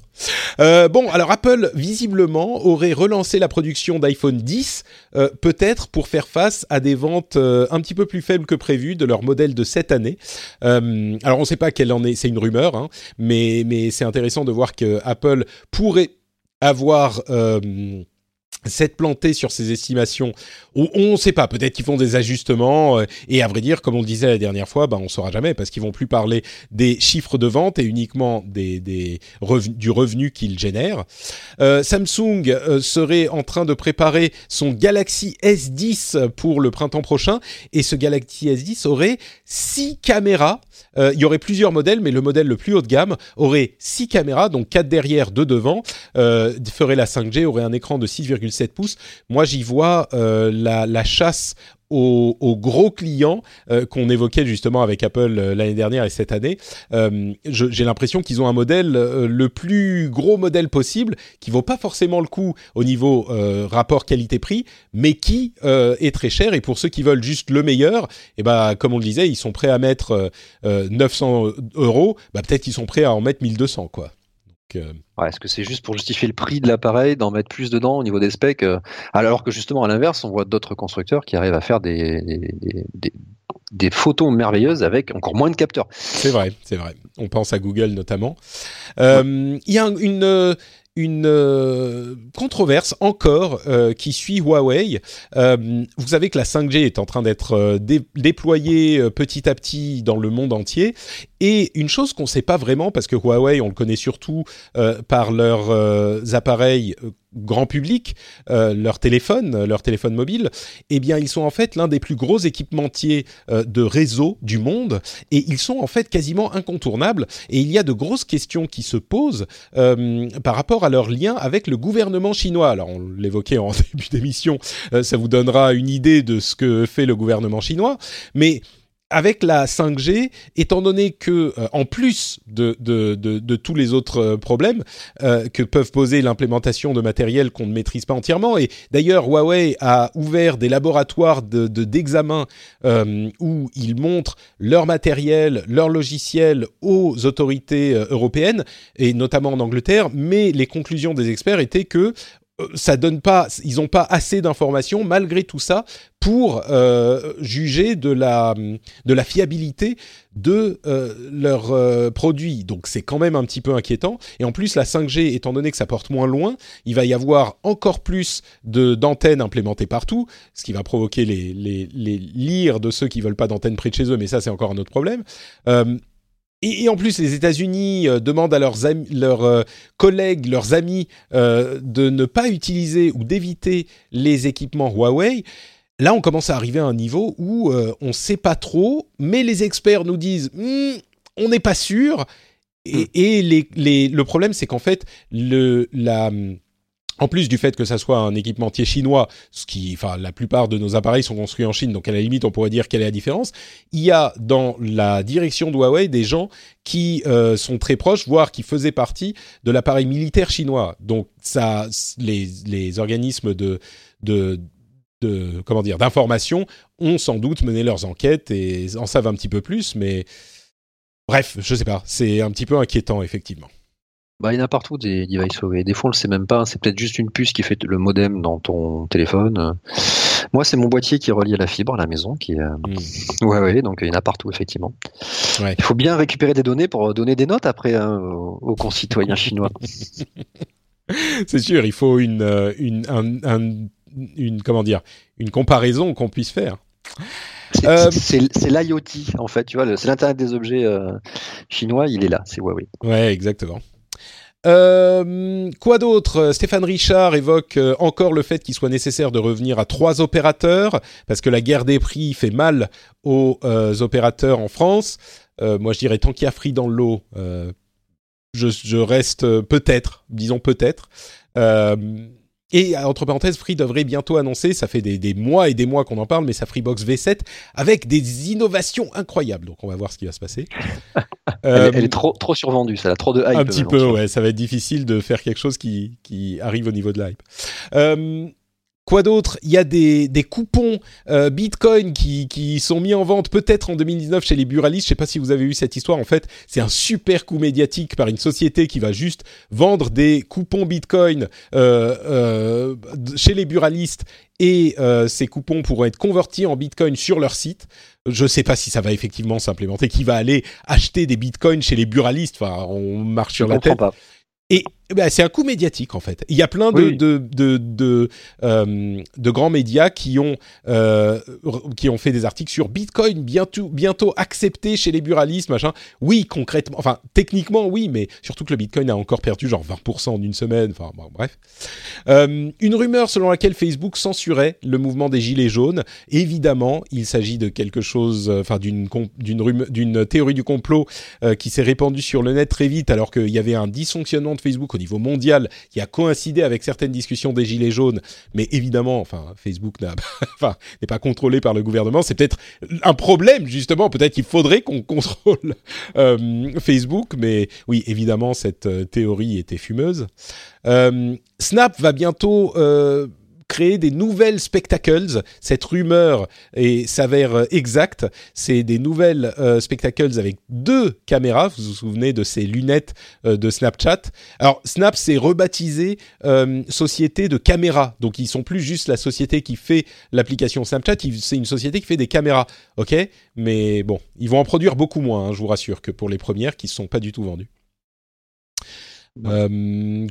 Euh, bon, alors Apple visiblement aurait relancé la production d'iPhone 10, euh, peut-être pour faire face à des ventes euh, un petit peu plus faibles que prévu de leur modèle de cette année. Euh, alors on ne sait pas quelle en est, c'est une rumeur, hein, mais mais c'est intéressant de voir que Apple pourrait avoir euh, s'être planté sur ces estimations, on ne sait pas, peut-être qu'ils font des ajustements, euh, et à vrai dire, comme on le disait la dernière fois, ben, on ne saura jamais, parce qu'ils vont plus parler des chiffres de vente et uniquement des, du revenu qu'ils génèrent. Euh, Samsung euh, serait en train de préparer son Galaxy S10 pour le printemps prochain, et ce Galaxy S10 aurait six caméras, il y aurait plusieurs modèles, mais le modèle le plus haut de gamme aurait six caméras, donc quatre derrière, deux devant, euh, ferait la 5G, aurait un écran de 6,7 pouces. Moi, j'y vois euh, la, la, chasse aux, gros clients euh, qu'on évoquait justement avec Apple euh, l'année dernière et cette année. Euh, J'ai l'impression qu'ils ont un modèle le plus gros modèle possible, qui vaut pas forcément le coup au niveau rapport qualité-prix, mais qui est très cher. Et pour ceux qui veulent juste le meilleur, et eh ben comme on le disait, ils sont prêts à mettre 900 euros. Bah, peut-être qu'ils sont prêts à en mettre 1200 quoi. Ouais, Est-ce que c'est juste pour justifier le prix de l'appareil, d'en mettre plus dedans au niveau des specs euh, Alors que justement, à l'inverse, on voit d'autres constructeurs qui arrivent à faire des, des, des, des, photos merveilleuses avec encore moins de capteurs. C'est vrai, c'est vrai. On pense à Google notamment. Euh, il y a une une euh, controverse encore euh, qui suit Huawei. Euh, vous savez que la 5G est en train d'être dé déployée petit à petit dans le monde entier. Et une chose qu'on ne sait pas vraiment, parce que Huawei, on le connaît surtout euh, par leurs appareils grand public, euh, leur téléphone, leur téléphone mobile, eh bien, ils sont en fait l'un des plus gros équipementiers euh, de réseau du monde et ils sont en fait quasiment incontournables. Et il y a de grosses questions qui se posent euh, par rapport à leur lien avec le gouvernement chinois. Alors, on l'évoquait en début d'émission, ça vous donnera une idée de ce que fait le gouvernement chinois, mais avec la 5G, étant donné que, euh, en plus de, tous les autres euh, problèmes euh, que peuvent poser l'implémentation de matériel qu'on ne maîtrise pas entièrement, et d'ailleurs Huawei a ouvert des laboratoires de d'examen où ils montrent leur matériel, leur logiciel aux autorités européennes et notamment en Angleterre, mais les conclusions des experts étaient que ça donne pas, ils n'ont pas assez d'informations malgré tout ça pour euh, juger de la de la fiabilité de euh, leurs euh, produits. Donc c'est quand même un petit peu inquiétant. Et en plus la 5G, étant donné que ça porte moins loin, il va y avoir encore plus de d'antennes implémentées partout, ce qui va provoquer les les les lires de ceux qui veulent pas d'antennes près de chez eux. Mais ça c'est encore un autre problème. Et, en plus, les États-Unis euh, demandent à leurs, amis, leurs euh, collègues, leurs amis, euh, de ne pas utiliser ou d'éviter les équipements Huawei. Là, on commence à arriver à un niveau où on ne sait pas trop, mais les experts nous disent hmm, on n'est pas sûr. Et, et les, les, le problème, c'est qu'en fait, le, la, en plus du fait que ça soit un équipementier chinois, ce qui, enfin, la plupart de nos appareils sont construits en Chine, donc à la limite, on pourrait dire quelle est la différence. Il y a dans la direction de Huawei des gens qui euh, sont très proches, voire qui faisaient partie de l'appareil militaire chinois. Donc, ça, les, les organismes de, de de comment dire d'information ont sans doute mené leurs enquêtes et en savent un petit peu plus, mais bref, je sais pas, c'est un petit peu inquiétant effectivement. Bah, il y en a partout des devices Huawei. Des fois, on le sait même pas. C'est peut-être juste une puce qui fait le modem dans ton téléphone. Moi, c'est mon boîtier qui est relié à la fibre à la maison. Qui, euh... Hmm. ouais, ouais, donc il y en a partout, effectivement. Ouais. Il faut bien récupérer des données pour donner des notes après hein, aux, concitoyens chinois. c'est sûr, il faut une, euh, une, un, une, comment dire, une comparaison qu'on puisse faire. C'est euh, l'IoT, en fait, tu vois, c'est l'Internet des objets euh, chinois, il est là, c'est Huawei. Ouais, exactement. Euh, quoi d'autre? Stéphane Richard évoque euh, encore le fait qu'il soit nécessaire de revenir à trois opérateurs parce que la guerre des prix fait mal aux euh, opérateurs en France. moi, je dirais tant qu'il y a Free dans l'eau, je, je, reste peut-être, disons peut-être. Et entre parenthèses, Free devrait bientôt annoncer, ça fait des, des mois et des mois qu'on en parle, mais sa Freebox V7 avec des innovations incroyables. Donc on va voir ce qui va se passer. elle, elle, est trop, trop survendue, ça a trop de hype. Un petit peu, ouais. Ça va être difficile de faire quelque chose qui, qui arrive au niveau de l'hype. Euh, Quoi d'autre? Il y a des, des coupons euh, Bitcoin qui, qui sont mis en vente peut-être en 2019 chez les buralistes. Je sais pas si vous avez vu cette histoire. En fait, c'est un super coup médiatique par une société qui va juste vendre des coupons Bitcoin euh, euh, chez les buralistes et ces coupons pourront être convertis en Bitcoin sur leur site. Je ne sais pas si ça va effectivement s'implémenter. Qui va aller acheter des Bitcoins chez les buralistes Enfin, on marche sur la tête. Pas. Et bah, c'est un coup médiatique en fait. Il y a plein de de de de, euh, de, grands médias qui ont euh, qui ont fait des articles sur Bitcoin bientôt bientôt accepté chez les buralistes machin. Oui concrètement, enfin techniquement oui, mais surtout que le Bitcoin a encore perdu genre 20% en une semaine. Enfin bon, bref. Euh, une rumeur selon laquelle Facebook censurait le mouvement des gilets jaunes. Évidemment, il s'agit de quelque chose, enfin d'une d'une d'une théorie du complot qui s'est répandue sur le net très vite alors qu'il y avait un dysfonctionnement de Facebook au niveau mondial qui a coïncidé avec certaines discussions des Gilets jaunes, mais évidemment, enfin, Facebook n'est pas contrôlé par le gouvernement. C'est peut-être un problème, justement. Peut-être qu'il faudrait qu'on contrôle euh, Facebook, mais oui, évidemment, cette euh, théorie était fumeuse. Euh, Snap va bientôt créer des nouvelles spectacles. Cette rumeur s'avère euh, exacte. C'est des nouvelles euh, spectacles avec deux caméras. Vous vous souvenez de ces lunettes euh, de Snapchat? Alors Snap s'est rebaptisé société de caméras. Donc ils sont plus juste la société qui fait l'application Snapchat. C'est une société qui fait des caméras. Ok, mais bon, ils vont en produire beaucoup moins. Hein, je vous rassure que pour les premières qui ne sont pas du tout vendues.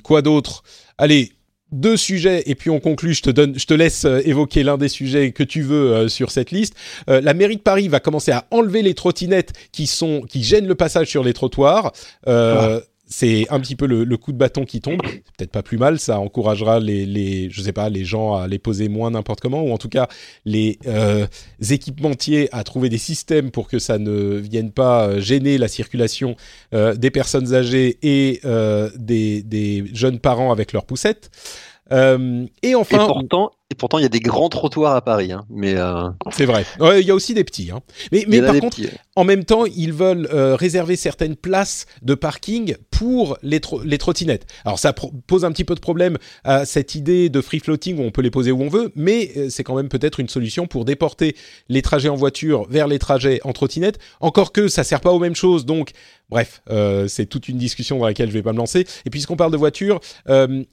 quoi d'autre? Allez, deux sujets et puis on conclut. Je te donne, je te laisse euh, évoquer l'un des sujets que tu veux euh, sur cette liste. Euh, la mairie de Paris va commencer à enlever les trottinettes qui sont qui gênent le passage sur les trottoirs. Ah. C'est un petit peu le, coup de bâton qui tombe. Peut-être pas plus mal. Ça encouragera les, les, je sais pas, les gens à les poser moins n'importe comment, ou en tout cas les équipementiers à trouver des systèmes pour que ça ne vienne pas gêner la circulation des personnes âgées et des, des jeunes parents avec leurs poussettes. Euh, et enfin, pourtant, Et pourtant, il y a des grands trottoirs à Paris, hein, mais euh, C'est vrai. Il y a aussi des petits. Hein. Mais, par contre, petits. en même temps, ils veulent euh, réserver certaines places de parking pour les, tro- les trottinettes. Alors ça pose un petit peu de problème à cette idée de free floating où on peut les poser où on veut, mais euh, c'est quand même peut-être une solution pour déporter les trajets en voiture vers les trajets en trottinette. Encore que ça sert pas aux mêmes choses, donc bref, c'est toute une discussion dans laquelle je vais pas me lancer. Et puisqu'on parle de voiture,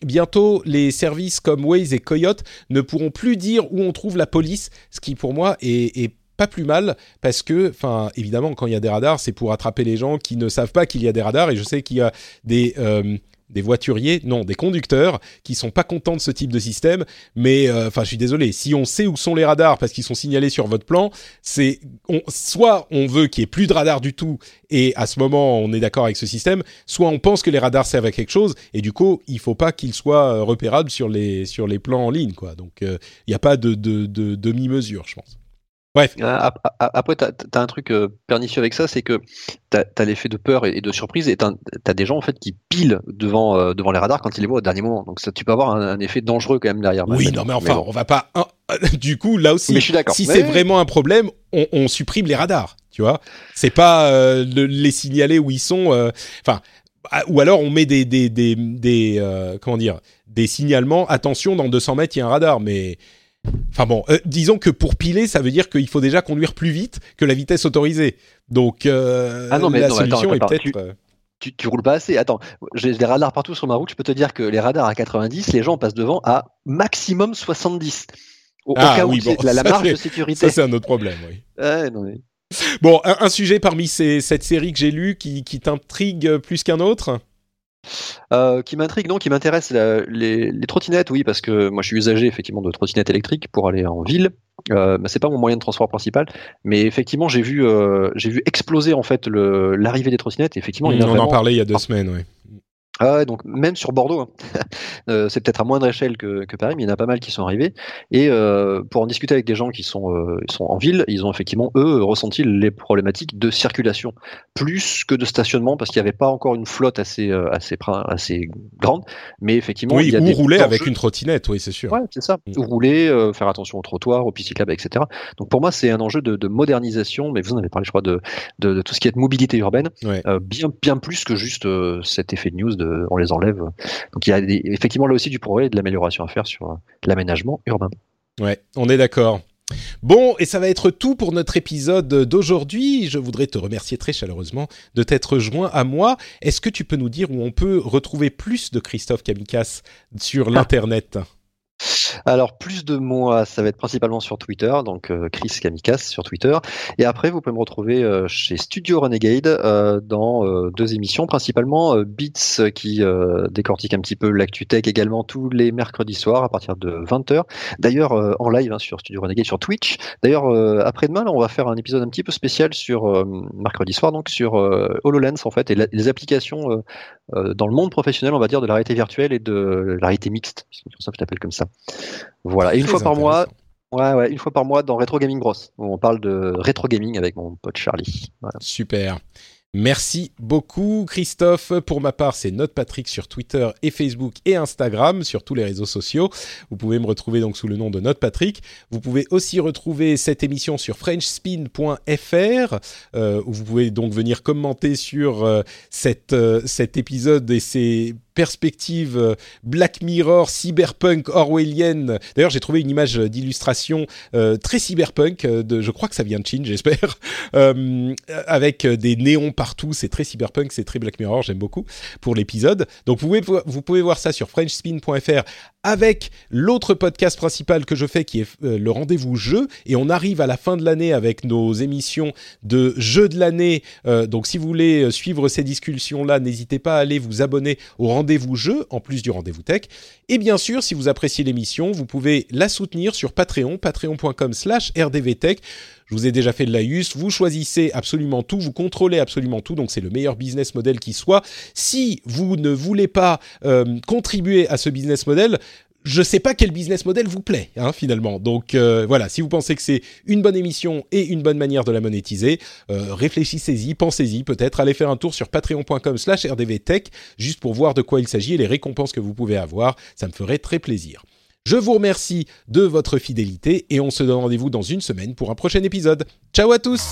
bientôt les services comme Waze et Coyote ne pourront plus dire où on trouve la police, ce qui pour moi est, pas plus mal parce que, enfin, évidemment, quand il y a des radars, c'est pour attraper les gens qui ne savent pas qu'il y a des radars. Et je sais qu'il y a des euh, des voituriers, non, des conducteurs qui sont pas contents de ce type de système. Mais, euh, enfin, je suis désolé. Si on sait où sont les radars parce qu'ils sont signalés sur votre plan, c'est soit on veut qu'il y ait plus de radars du tout et à ce moment on est d'accord avec ce système, soit on pense que les radars servent à quelque chose et du coup il faut pas qu'ils soient euh, repérables sur les sur les plans en ligne, quoi. Donc euh, il n'y a pas de, de, de demi-mesure, je pense. Ap- Après, tu as, un truc euh, pernicieux avec ça, c'est que tu as, l'effet de peur et, de surprise, et tu as, des gens en fait qui pilent devant, euh, devant les radars quand ils les voient au dernier moment. Donc ça, tu peux avoir un, un effet dangereux quand même derrière. Oui, non, mais enfin, bon. on va pas. du coup, là aussi, Mais je suis d'accord. si Mais- c'est vraiment un problème, on, on supprime les radars. Tu vois, c'est pas euh, le- les signaler où ils sont. euh, Enfin, ah, ou alors on met des des des, des euh, comment dire des signalements. Attention, dans 200 mètres, il y a un radar, mais. Enfin bon, euh, disons que pour piler, ça veut dire qu'il faut déjà conduire plus vite que la vitesse autorisée. Donc euh, Ah non, mais la non, mais attends, solution attends, est peut-être. euh, tu, tu roules pas assez. Attends, j'ai des radars partout sur ma route. Je peux te dire que les radars à 90, les gens passent devant à maximum 70. Au, au Ah cas oui, où bon, la, la marge de sécurité. Ça, c'est un autre problème, oui. Non, mais- Bon, un, un sujet parmi ces, cette série que j'ai lue qui, qui t'intrigue plus qu'un autre Euh, qui m'intrigue, non, qui m'intéresse, les, les trottinettes, oui, parce que moi je suis usager effectivement de trottinettes électriques pour aller en ville. Euh, bah, c'est pas mon moyen de transport principal, mais effectivement j'ai vu, euh, j'ai vu exploser en fait l'arrivée des trottinettes. Et effectivement, il y en a On en parlait il y a deux semaines, oui. Ah donc même sur Bordeaux, hein. Euh, c'est peut-être à moindre échelle que, que Paris, mais il y en a pas mal qui sont arrivés. Et euh, pour en discuter avec des gens qui sont, euh, sont en ville, ils ont effectivement, eux, ressenti les problématiques de circulation, plus que de stationnement, parce qu'il n'y avait pas encore une flotte assez, euh, assez, assez grande. Mais effectivement, Oui, il y a ou des rouler avec une trottinette, oui, c'est sûr. Ouais, c'est ça. Mm. Rouler, euh, faire attention aux trottoirs, aux pistes cyclables, etc. Donc pour moi, c'est un enjeu de, de modernisation, mais vous en avez parlé, je crois, de, de, de tout ce qui est mobilité urbaine, Ouais. euh, bien, bien plus que juste euh, cet effet de news de on les enlève. Donc il y a des- effectivement là aussi du progrès et de l'amélioration à faire sur euh, l'aménagement urbain. Ouais, on est d'accord. Bon, et ça va être tout pour notre épisode d'aujourd'hui. Je voudrais te remercier très chaleureusement de t'être joint à moi. Est-ce que tu peux nous dire où on peut retrouver plus de Christophe Kamikas sur l'internet? Alors plus de moi, ça va être principalement sur Twitter, donc euh, Chris Kamikas sur Twitter. Et après, vous pouvez me retrouver euh, chez Studio Renegade euh, dans deux émissions, principalement Beats qui décortique un petit peu l'actu tech également tous les mercredis soirs à partir de 20h. D'ailleurs en live hein, sur Studio Renegade sur Twitch. D'ailleurs après-demain, on va faire un épisode un petit peu spécial sur mercredi soir, donc sur HoloLens en fait et les applications dans le monde professionnel, on va dire, de la réalité virtuelle et de la réalité mixte. C'est pour ça que je t'appelle comme ça. Voilà. Et une fois par mois. Ouais, ouais, une fois par mois dans Retro Gaming Bros, où on parle de rétro gaming avec mon pote Charlie. Voilà. Super. Merci beaucoup Christophe. Pour ma part, c'est Note Patrick sur Twitter et Facebook et Instagram, sur tous les réseaux sociaux. Vous pouvez me retrouver donc sous le nom de Note Patrick. Vous pouvez aussi retrouver cette émission sur frenchspin.fr, euh, où vous pouvez donc venir commenter sur euh, euh, cet épisode et ses perspectives euh, Black Mirror, cyberpunk, orwellienne. D'ailleurs, j'ai trouvé une image d'illustration euh, très cyberpunk. euh, de, je crois que ça vient de Chine, j'espère. Avec des néons partout, c'est très cyberpunk, c'est très Black Mirror, j'aime beaucoup pour l'épisode. Donc vous pouvez, vous pouvez voir ça sur frenchspin.fr avec l'autre podcast principal que je fais qui est le rendez-vous jeu et on arrive à la fin de l'année avec nos émissions de jeux de l'année. Donc si vous voulez suivre ces discussions là, n'hésitez pas à aller vous abonner au rendez-vous jeu en plus du rendez-vous tech. Et bien sûr, si vous appréciez l'émission, vous pouvez la soutenir sur Patreon, patreon.com/rdvtech. Je vous ai déjà fait de l'AUS, vous choisissez absolument tout, vous contrôlez absolument tout, donc c'est le meilleur business model qui soit. Si vous ne voulez pas euh, contribuer à ce business model, je sais pas quel business model vous plaît, hein, finalement. Donc euh, voilà, si vous pensez que c'est une bonne émission et une bonne manière de la monétiser, euh, réfléchissez-y, pensez-y, peut-être allez faire un tour sur patreon.com/slash rdvtech juste pour voir de quoi il s'agit et les récompenses que vous pouvez avoir. Ça me ferait très plaisir. Je vous remercie de votre fidélité et on se donne rendez-vous dans une semaine pour un prochain épisode. Ciao à tous